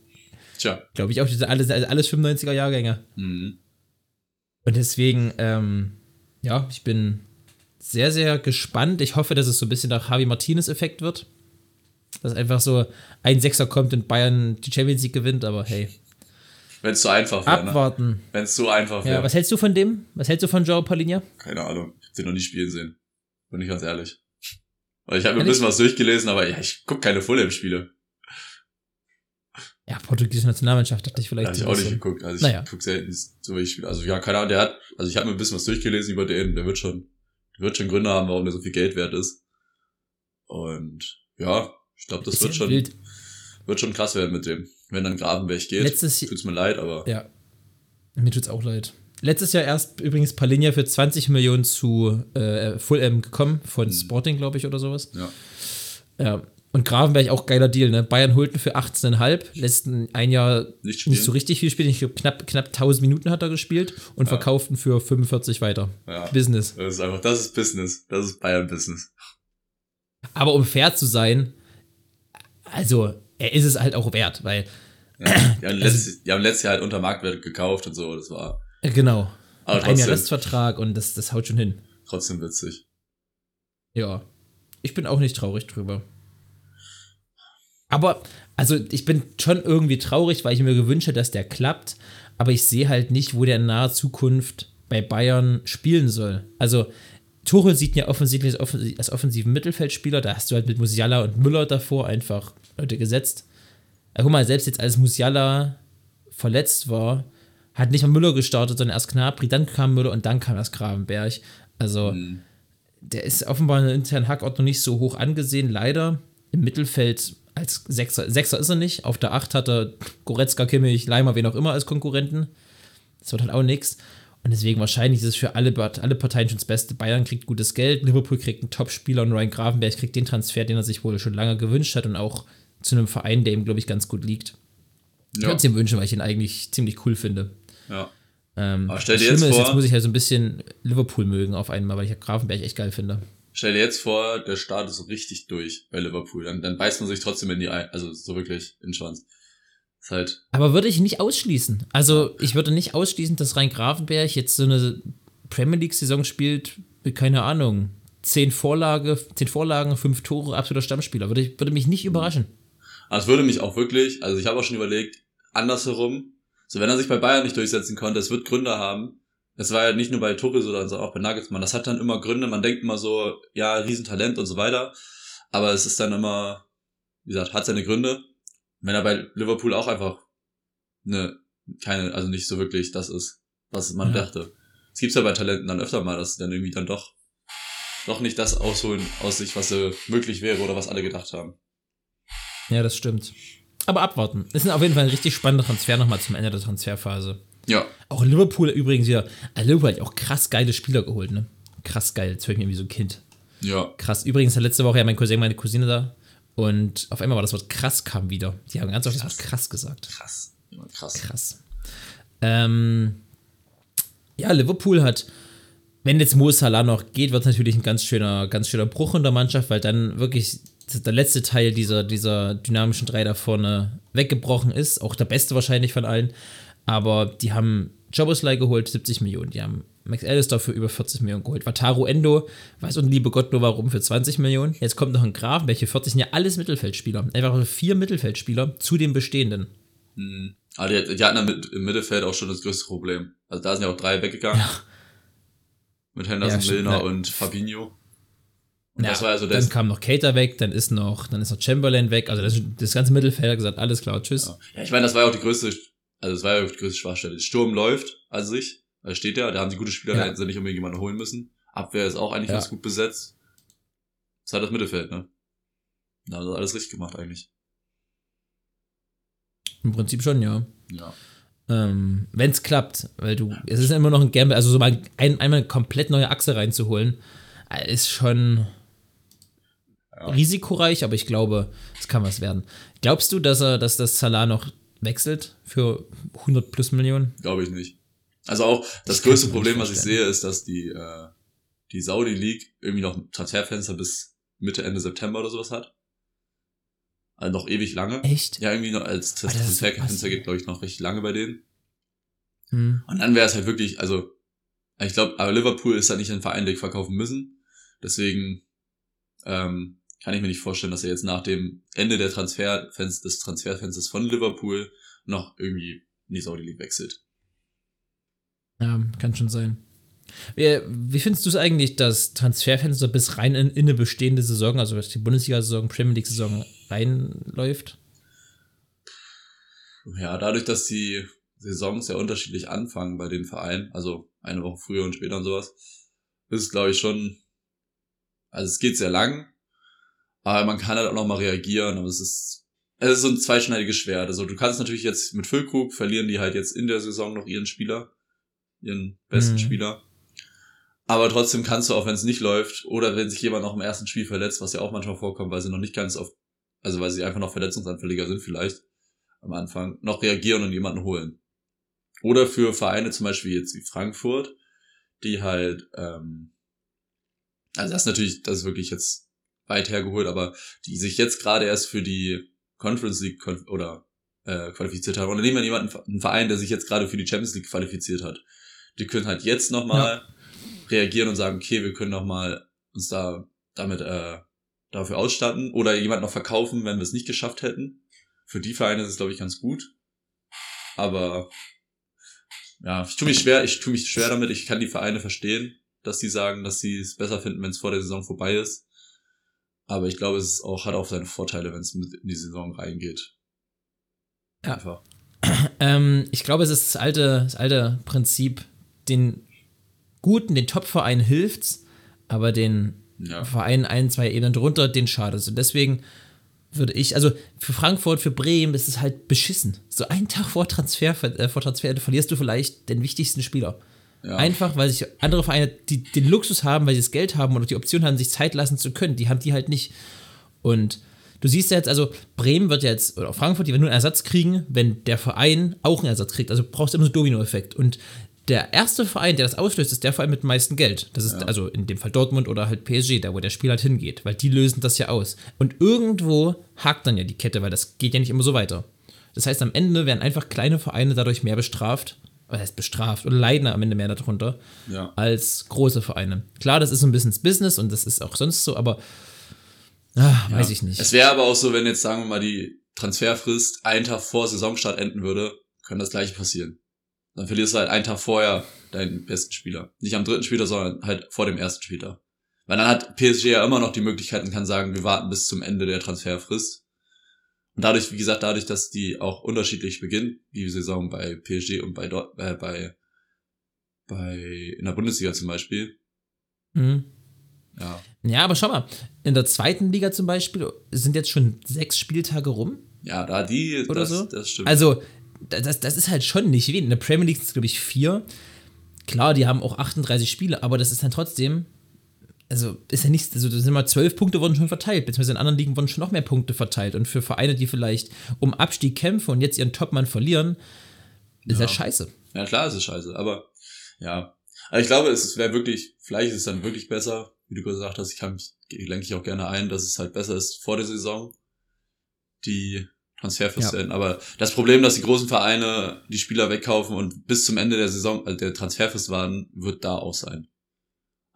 Tja. Glaube ich auch, alles, also alles 95er Jahrgänge. Mhm. Und deswegen, ähm, ja, ich bin sehr, sehr gespannt. Ich hoffe, dass es so ein bisschen nach Javi Martinez-Effekt wird. Dass einfach so ein Sechser kommt und Bayern die Champions League gewinnt, aber hey, Wenn es so einfach wäre, ne? abwarten. Wenn es so einfach Ja, wäre. was hältst du von dem? Was hältst du von Joao Palinha? Keine Ahnung. Ich hab den noch nie spielen sehen. Bin ich ganz ehrlich. Weil ich habe mir ein bisschen was durchgelesen, aber ja, ich guck keine Fulham-Spiele. Ja, portugiesische Nationalmannschaft dachte ich vielleicht. Habe ich auch nicht geguckt. Also ich Naja. guck selten so welche Spiele. Also ja, keine Ahnung, der hat, also ich habe mir ein bisschen was durchgelesen über den, der wird schon, wird schon Gründe haben, warum der so viel Geld wert ist. Und ja, ich glaube, das wird schon, wild. wird schon krass werden mit dem. Wenn dann Gravenberg geht, Letztes tut's mir leid, aber Ja. Mir tut's auch leid. Letztes Jahr erst übrigens Palinha für 20 Millionen zu äh, Fulham gekommen, von Sporting, glaube ich, oder sowas. ja. Ja. Und Gravenberg auch geiler Deal, ne? Bayern holten für 18,5, letzten ein Jahr Nicht nicht so richtig viel spielen. Ich glaube, knapp, knapp 1000 Minuten hat er gespielt und verkauften für 45 weiter. Ja. Business. Das ist einfach, das ist Business. Das ist Bayern-Business. Aber um fair zu sein, also er ist es halt auch wert, weil, Ja. Die, haben letztes, die haben letztes Jahr halt unter Marktwert gekauft und so, das war äh, genau. Aber ein Jahr. Restvertrag und das, das haut schon hin. trotzdem witzig. Ja. Ich bin auch nicht traurig drüber. Aber, also ich bin schon irgendwie traurig, weil ich mir gewünscht hätte, dass der klappt. Aber ich sehe halt nicht, wo der in naher Zukunft bei Bayern spielen soll. Also, Tuchel sieht ihn ja offensichtlich als, offensi als offensiven Mittelfeldspieler. Da hast du halt mit Musiala und Müller davor einfach Leute gesetzt. Ja, guck mal, selbst jetzt als Musiala verletzt war, hat nicht mal Müller gestartet, sondern erst Knabri, dann kam Müller und dann kam erst Gravenberg. Also, Mhm. der ist offenbar in der internen Hackordnung nicht so hoch angesehen, leider. Im Mittelfeld als Sechser, Sechser ist er nicht. Auf der Acht hat er Goretzka, Kimmich, Leimer, wen auch immer als Konkurrenten. Das wird halt auch nichts. Und deswegen wahrscheinlich ist es für alle, alle Parteien schon das Beste. Bayern kriegt gutes Geld, Liverpool kriegt einen Top-Spieler und Ryan Gravenberg kriegt den Transfer, den er sich wohl schon lange gewünscht hat und auch zu einem Verein, der ihm, glaube ich, ganz gut liegt. Ich würde es ihm wünschen, weil ich ihn eigentlich ziemlich cool finde. ja. Ähm, Aber stell das dir jetzt vor- jetzt muss ich halt so ein bisschen Liverpool mögen auf einmal, weil ich Gravenberg echt geil finde. Stell dir jetzt vor, der Start ist so richtig durch bei Liverpool. Dann, dann beißt man sich trotzdem in die Ei, also so wirklich in den Schwanz. Ist halt, Aber würde ich nicht ausschließen. Also, ich würde nicht ausschließen, dass Rhein Grafenberg jetzt so eine Premier League-Saison spielt mit, keine Ahnung, zehn, Vorlage, zehn Vorlagen, fünf Tore, absoluter Stammspieler. Würde, ich- würde mich nicht überraschen. aber es würde mich auch wirklich, also ich habe auch schon überlegt, andersherum, so wenn er sich bei Bayern nicht durchsetzen konnte, es wird Gründe haben. Es war ja nicht nur bei Tuchel so, sondern auch bei Nagelsmann. Das hat dann immer Gründe. Man denkt immer so, ja, Riesentalent und so weiter. Aber es ist dann immer, wie gesagt, hat seine Gründe. Wenn er bei Liverpool auch einfach ne, keine, also nicht so wirklich das ist, was man Ja. dachte. Es gibt's ja bei Talenten dann öfter mal, dass sie dann irgendwie dann doch, doch nicht das ausholen aus sich, was äh, möglich wäre oder was alle gedacht haben. Ja, das stimmt. Aber abwarten. Das ist auf jeden Fall ein richtig spannender Transfer nochmal zum Ende der Transferphase. Ja, Auch Liverpool übrigens wieder. äh, Liverpool hat auch krass geile Spieler geholt, ne? Krass geil. Das höre ich mir wie so ein Kind. ja, Krass. Übrigens hat letzte Woche ja mein Cousin, meine Cousine da. Und auf einmal war das Wort krass kam wieder. Die haben ganz oft das Wort krass gesagt. krass. Ja, krass. Krass. Ähm, ja, Liverpool hat, wenn jetzt Mo Salah noch geht, wird es natürlich ein ganz schöner, ganz schöner Bruch in der Mannschaft, weil dann wirklich der letzte Teil dieser, dieser dynamischen drei da vorne weggebrochen ist. Auch der beste wahrscheinlich von allen. Aber die haben Joboslai geholt, 70 Millionen. Die haben Max Alistair für über 40 Millionen geholt. Wataru Endo, weiß und liebe Gott nur warum, für 20 Millionen. Jetzt kommt noch ein Graf, welche 40 sind ja alles Mittelfeldspieler. Einfach vier Mittelfeldspieler zu den bestehenden. Mhm. Aber die, die hatten ja im Mittelfeld auch schon das größte Problem. Also da sind ja auch drei weggegangen. Ja. Mit Henderson, Ja, Milner und Fabinho. Und Ja, das war also dann das. kam noch Cater weg, dann ist noch, dann ist noch Chamberlain weg. Also das, das ganze Mittelfeld hat gesagt, alles klar, tschüss. Ja. ja, ich meine, das war ja auch die größte, also das war ja die größte Schwachstelle. Der Sturm läuft, also sich, da steht ja, da haben sie gute Spieler, Ja. da hätten sie nicht unbedingt jemanden holen müssen. Abwehr ist auch eigentlich Ja. ganz gut besetzt. Das ist halt das Mittelfeld, ne? Da haben sie alles richtig gemacht eigentlich. Im Prinzip schon, ja. Ja. Ähm, Wenn es klappt, weil du, es ist immer noch ein Gamble, also so mal ein, einmal eine komplett neue Achse reinzuholen, äh, ist schon Ja. risikoreich, aber ich glaube, es kann was werden. Glaubst du, dass er, dass das Salah noch wechselt für 100 plus Millionen? Glaube ich nicht. Also auch das Ich größte Problem, was ich sehe, ist, dass die, äh, die Saudi League irgendwie noch ein Transferfenster bis Mitte, Ende September oder sowas hat. Also noch ewig lange. Echt? Ja, irgendwie noch als Transferfenster geht, glaube ich, noch richtig lange bei denen. Hm. Und dann wäre es halt wirklich, also, ich glaube, aber Liverpool ist da nicht ein Verein, der verkaufen müssen. Deswegen ähm, kann ich mir nicht vorstellen, dass er jetzt nach dem Ende der Transferfenster, des Transferfensters von Liverpool noch irgendwie in die Saudi League wechselt. Ja, kann schon sein. Wie, wie findest du es eigentlich, dass Transferfenster bis rein in, in eine bestehende Saison, also die Bundesliga-Saison, Premier League-Saison reinläuft? Ja, dadurch, dass die Saisons ja unterschiedlich anfangen bei den Vereinen, also eine Woche früher und später und sowas, ist es, glaube ich, schon, also es geht sehr lang, aber man kann halt auch noch mal reagieren, aber es ist, es ist so ein zweischneidiges Schwert. Also du kannst natürlich jetzt mit Füllkrug verlieren die halt jetzt in der Saison noch ihren Spieler, ihren besten Mhm. Spieler. Aber trotzdem kannst du, auch wenn es nicht läuft, oder wenn sich jemand noch im ersten Spiel verletzt, was ja auch manchmal vorkommt, weil sie noch nicht ganz auf, also weil sie einfach noch verletzungsanfälliger sind vielleicht am Anfang, noch reagieren und jemanden holen. Oder für Vereine zum Beispiel jetzt wie Frankfurt, die halt, ähm, also das ist natürlich, das ist wirklich jetzt weit hergeholt, aber die sich jetzt gerade erst für die Conference League oder äh, qualifiziert haben. Oder nehmen wir jemanden, einen Verein, der sich jetzt gerade für die Champions League qualifiziert hat. Die können halt jetzt nochmal reagieren und sagen, okay, wir können nochmal uns da damit äh, dafür ausstatten oder jemand noch verkaufen, wenn wir es nicht geschafft hätten. Für die Vereine ist es, glaube ich, ganz gut. Aber ja, ich tue mich schwer, ich tue mich schwer damit. Ich kann die Vereine verstehen, dass die sagen, dass sie es besser finden, wenn es vor der Saison vorbei ist. Aber ich glaube, es auch, hat auch seine Vorteile, wenn es in die Saison reingeht. Ja. Einfach. Ähm, ich glaube, es ist das alte, das alte Prinzip, den Guten, den Top-Vereinen hilft's, aber den Ja. Vereinen ein, zwei Ebenen drunter, den schadet Und deswegen würde ich, also für Frankfurt, für Bremen ist es halt beschissen. So einen Tag vor Transfer, äh, vor Transfer verlierst du vielleicht den wichtigsten Spieler. Ja. Einfach, weil sich andere Vereine die, den Luxus haben, weil sie das Geld haben oder die Option haben, sich Zeit lassen zu können. Die haben die halt nicht. Und du siehst ja jetzt, also Bremen wird jetzt, oder auch Frankfurt, die werden nur einen Ersatz kriegen, wenn der Verein auch einen Ersatz kriegt. Also brauchst du immer so einen Domino-Effekt. Und der erste Verein, der das auslöst, ist der Verein mit dem meisten Geld. Das ist Ja. also in dem Fall Dortmund oder halt PSG, da wo der Spieler halt hingeht, weil die lösen das ja aus. Und irgendwo hakt dann ja die Kette, weil das geht ja nicht immer so weiter. Das heißt, am Ende werden einfach kleine Vereine dadurch mehr bestraft, was heißt bestraft, oder leiden am Ende mehr darunter, Ja. als große Vereine. Klar, das ist so ein bisschen das Business und das ist auch sonst so, aber ah, weiß Ja. ich nicht. Es wäre aber auch so, wenn jetzt, sagen wir mal, die Transferfrist einen Tag vor Saisonstart enden würde, könnte das gleiche passieren. Dann verlierst du halt einen Tag vorher deinen besten Spieler. Nicht am dritten Spieltag, sondern halt vor dem ersten Spieltag. Weil dann hat PSG ja immer noch die Möglichkeit und kann sagen, wir warten bis zum Ende der Transferfrist. Und dadurch, wie gesagt, dadurch, dass die auch unterschiedlich beginnen, die Saison bei PSG und bei dort, äh, bei, bei, in der Bundesliga zum Beispiel, Mhm. ja, Ja, aber schau mal, in der zweiten Liga zum Beispiel sind jetzt schon sechs Spieltage rum. ja, da die, Oder das, so? das stimmt. Also, da- das, das ist halt schon nicht wenig. In der Premier League sind es, glaube ich, vier. Klar, die haben auch 38 Spiele, aber das ist dann trotzdem, also ist ja nichts, also das sind mal zwölf Punkte wurden schon verteilt, beziehungsweise in anderen Ligen wurden schon noch mehr Punkte verteilt. Und für Vereine, die vielleicht um Abstieg kämpfen und jetzt ihren Topmann verlieren, ist Ja. halt scheiße. Ja, klar, es ist scheiße, aber ja. Aber ich glaube, es wäre wirklich, vielleicht ist es dann wirklich besser, wie du gesagt hast, ich kann mich, lenke ich auch gerne ein, dass es halt besser ist vor der Saison, die Transferfrist Ja. ja. Aber das Problem, dass die großen Vereine die Spieler wegkaufen und bis zum Ende der Saison, also der Transferfrist waren, wird da auch sein.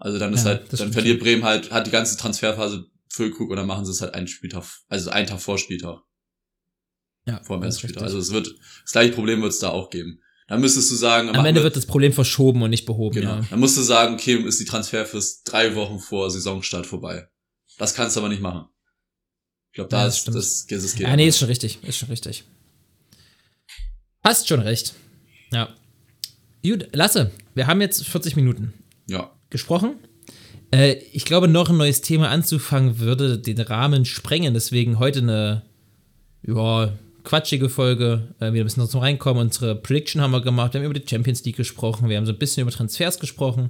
Also dann ist Ja, halt, dann verliert Bremen halt, hat die ganze Transferphase Füllkrug und dann machen sie es halt einen Spieltag, also einen Tag vor Spieltag, Ja, vor dem ersten Spieltag. Also es wird, das gleiche Problem wird es da auch geben. Dann müsstest du sagen, Am Ende wir- wird das Problem verschoben und nicht behoben, Genau. ja. Dann musst du sagen, okay, ist die Transferfrist drei Wochen vor Saisonstart vorbei. Das kannst du aber nicht machen. Ich glaube, da Ja, das ist stimmt. das, das, das geht Ja, nee, ist schon richtig, ist schon richtig. Hast schon recht. Ja. Gut, Lasse, wir haben jetzt 40 Minuten. Ja. Gesprochen. Äh, ich glaube, noch ein neues Thema anzufangen würde den Rahmen sprengen. Deswegen heute eine ja, quatschige Folge. Äh, wieder ein bisschen noch zum Reinkommen. Unsere Prediction haben wir gemacht. Wir haben über die Champions League gesprochen. Wir haben so ein bisschen über Transfers gesprochen.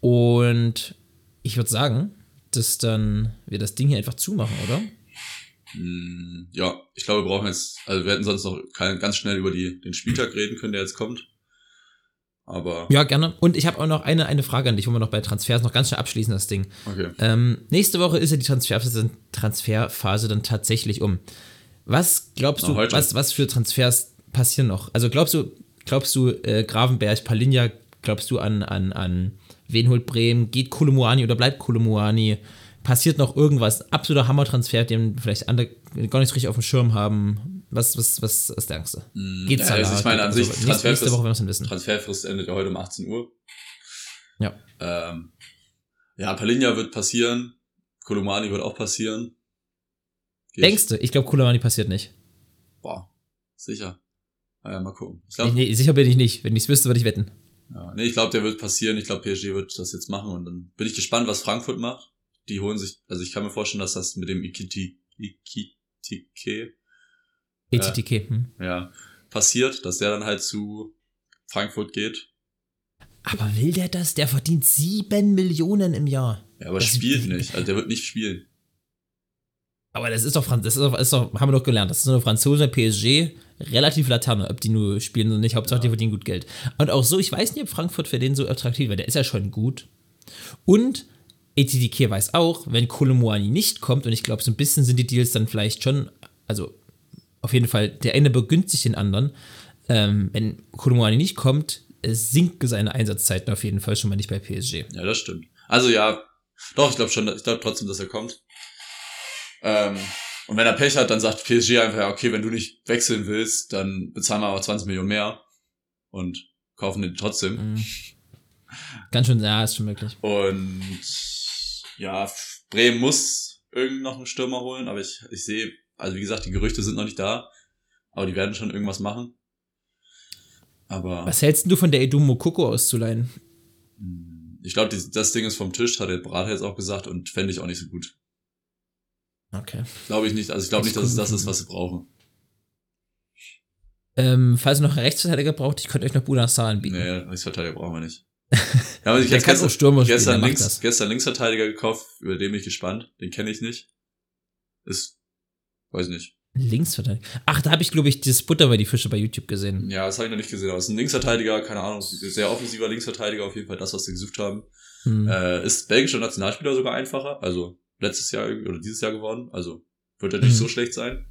Und ich würde sagen, dass dann wir das Ding hier einfach zumachen, oder? Mm, Ja, ich glaube, wir brauchen jetzt, also wir hätten sonst noch ganz schnell über die, den Spieltag reden können, der jetzt kommt. Aber, Ja, gerne. Und ich habe auch noch eine, eine Frage an dich, wo wir noch bei Transfers noch ganz schnell abschließen, das Ding. okay. Ähm, nächste Woche ist ja die Transferphase, Transferphase dann tatsächlich um. Was glaubst Na, du, heute. was, was für Transfers passieren noch? Also glaubst du, glaubst du, äh, Gravenberg, Palinja, glaubst du an, an, an wen holt Bremen? Geht Kolomuani oder bleibt Kolomuani? Passiert noch irgendwas? Absoluter Hammertransfer, den vielleicht andere gar nicht richtig auf dem Schirm haben. Was, was, was ist der Angst? Geht ja, also ich meine, an sich, nächste, nächste Transferfrist- Woche werden wir wissen. Transferfrist endet ja heute um 18 Uhr. Ja. Ähm, ja, Palinja wird passieren. Kolomani wird auch passieren. Denkst du? Ich glaube, Kolomuani passiert nicht. Boah, sicher. Naja, mal gucken. Ich Nee, glaube, nee, sicher bin ich nicht. Wenn ich es wüsste, würde ich wetten. ja, nee, ich glaube, der wird passieren. Ich glaube, PSG wird das jetzt machen und dann bin ich gespannt, was Frankfurt macht. Die holen sich, also ich kann mir vorstellen, dass das mit dem Ikiti, Ikitike, ETTK. Hm. ja, passiert, dass der dann halt zu Frankfurt geht. Aber will der das? Der verdient sieben Millionen im Jahr. Ja, aber Das- spielt nicht. Also der wird nicht spielen. Aber das ist doch, Franz das ist doch, ist doch haben wir doch gelernt. Das ist so eine Franzose PSG, relativ Laterne, ob die nur spielen oder nicht. Hauptsache, die verdienen gut Geld. Und auch so, ich weiß nicht, ob Frankfurt für den so attraktiv wäre. Der ist ja schon gut. Und ETDK weiß auch, wenn Kolomuani nicht kommt, und ich glaube, so ein bisschen sind die Deals dann vielleicht schon, also auf jeden Fall, der eine begünstigt den anderen. Ähm, wenn Kolomuani nicht kommt, sinken seine Einsatzzeiten auf jeden Fall schon mal nicht bei PSG. Ja, das stimmt. Also ja, doch, ich glaube schon, ich glaube trotzdem, dass er kommt. Ähm, und wenn er Pech hat, dann sagt PSG einfach, ja, okay, wenn du nicht wechseln willst, dann bezahlen wir aber 20 Millionen mehr und kaufen den trotzdem. Mhm. Ganz schön, ja, ist schon möglich. Und ja, Bremen muss irgend noch einen Stürmer holen, aber ich, ich sehe, also wie gesagt, die Gerüchte sind noch nicht da, aber die werden schon irgendwas machen. Aber Was hältst du von der Edu Mokoko auszuleihen? ich glaube, das Ding ist vom Tisch, hat der Berater jetzt auch gesagt und fände ich auch nicht so gut. Okay. Glaube ich nicht. Also ich glaube Ich nicht, dass es das ist, was sie brauchen. Ähm, falls ihr noch einen Rechtsverteidiger braucht, ich könnte euch noch Bunassar anbieten. Nee, Rechtsverteidiger brauchen wir nicht. Ja, aber ich habe gestern, Stürmer gestern, links, gestern Linksverteidiger gekauft, über den bin ich gespannt. Den kenne ich nicht. Ist, weiß nicht. Linksverteidiger. Ach, da habe ich, glaube ich, das Butter bei die Fische bei YouTube gesehen. Ja, das habe ich noch nicht gesehen. Aber es ist ein Linksverteidiger, keine Ahnung, sehr offensiver Linksverteidiger, auf jeden Fall das, was sie gesucht haben. Hm. Äh, ist belgischer Nationalspieler sogar einfacher, also letztes Jahr oder dieses Jahr geworden. Also wird er nicht Mhm. so schlecht sein.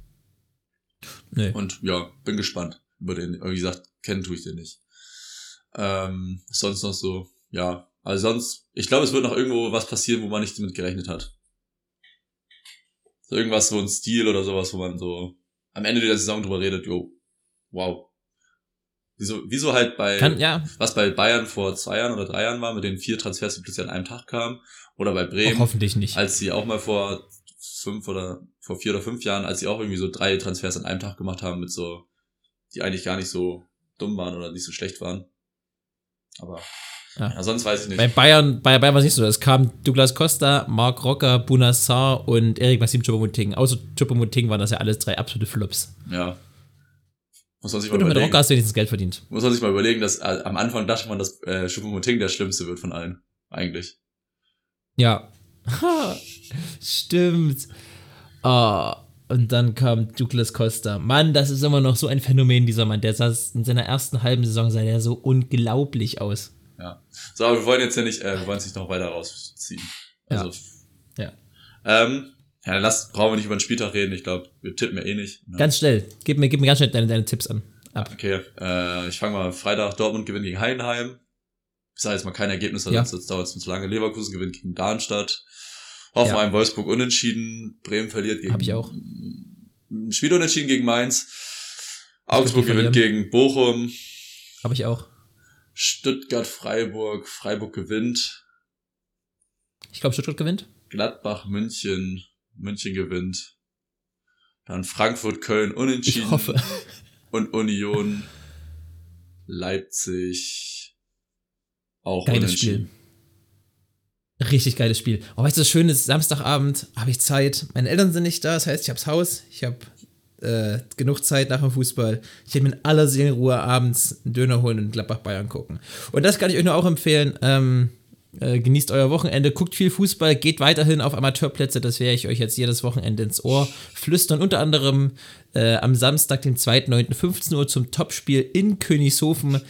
Nö. Und ja, bin gespannt über den. Aber wie gesagt, kennen tue ich den nicht. Ähm, sonst noch so, ja. Also sonst, ich glaube, es wird noch irgendwo was passieren, wo man nicht damit gerechnet hat. So irgendwas, so ein Stil oder sowas, wo man so am Ende der Saison drüber redet, jo, wow. Wieso, wieso halt bei, Kann, ja, was bei Bayern vor zwei Jahren oder drei Jahren war, mit den vier Transfers, die plötzlich an einem Tag kamen, oder bei auch Bremen, hoffentlich nicht. als sie auch mal vor fünf oder vor vier oder fünf Jahren, als sie auch irgendwie so drei Transfers an einem Tag gemacht haben mit so, die eigentlich gar nicht so dumm waren oder nicht so schlecht waren. Aber Ja. ja, sonst weiß ich nicht. Bei Bayern, bei Bayern war es nicht so. Es kam Douglas Costa, Marc Rocker, Bunassar und Erik Maxim Choupo-Moting. Außer Choupo-Moting waren das ja alles drei absolute Flops. ja. Muss man sich mal Und mit überlegen. Rocker hast du wenigstens Geld verdient. Muss man sich mal überlegen, dass äh, am Anfang dachte man, dass äh, Choupo-Moting der schlimmste wird von allen. Eigentlich. Ja. Stimmt. Ah, und dann kam Douglas Costa. Mann, das ist immer noch so ein Phänomen, dieser Mann. Der sah in seiner ersten halben Saison sah der so unglaublich aus. Ja. So, aber wir wollen jetzt ja nicht, äh, wir wollen es nicht noch weiter rausziehen. Also, Ja. Ähm, ja, lass, brauchen wir nicht über den Spieltag reden. Ich glaube, wir tippen ja eh nicht. Ne? Ganz schnell. Gib mir, gib mir ganz schnell deine, deine Tipps an. Ab. Okay, äh, ich fange mal Freitag. Dortmund gewinnt gegen Heidenheim. Ich sage jetzt mal kein Ergebnis, Ja. sonst ja. dauert es zu lange. Leverkusen gewinnt gegen Darmstadt. Hoffenheim, Wolfsburg unentschieden. Bremen verliert gegen. Hab ich auch. Spiel unentschieden gegen Mainz. Augsburg die gewinnt gegen Bochum. Habe ich auch. Stuttgart, Freiburg. Freiburg gewinnt. Ich glaube, Stuttgart gewinnt. Gladbach, München. München gewinnt. Dann Frankfurt, Köln unentschieden. Ich hoffe. Und Union, Leipzig auch Geiles unentschieden. Spiel. Richtig geiles Spiel. Oh, weißt du, das Schöne ist, Samstagabend habe ich Zeit. Meine Eltern sind nicht da, das heißt, ich hab's Haus. Ich habe äh, genug Zeit nach dem Fußball. Ich werde mir in aller Seelenruhe abends einen Döner holen und Gladbach Bayern gucken. Und das kann ich euch nur auch empfehlen. Ähm, äh, genießt euer Wochenende, guckt viel Fußball, geht weiterhin auf Amateurplätze, das werde ich euch jetzt jedes Wochenende ins Ohr flüstern. Unter anderem äh, am Samstag, den 2.9., 15 Uhr zum Topspiel in Königshofen.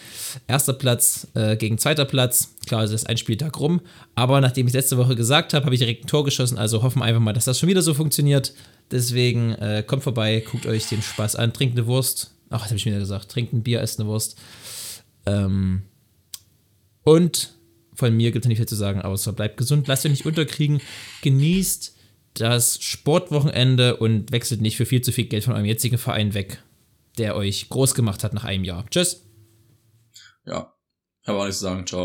Erster Platz äh, gegen zweiter Platz. Klar, es ist ein Spieltag rum, aber nachdem ich letzte Woche gesagt habe, habe ich direkt ein Tor geschossen, also hoffen wir einfach mal, dass das schon wieder so funktioniert. Deswegen äh, kommt vorbei, guckt euch den Spaß an, trinkt eine Wurst. Ach, das habe ich wieder gesagt. Trinkt ein Bier, esst eine Wurst. Ähm, und von mir gibt es nicht viel zu sagen, außer bleibt gesund, lasst euch nicht unterkriegen, genießt das Sportwochenende und wechselt nicht für viel zu viel Geld von eurem jetzigen Verein weg, der euch groß gemacht hat nach einem Jahr. Tschüss. Ja, habe auch nichts zu sagen. Ciao.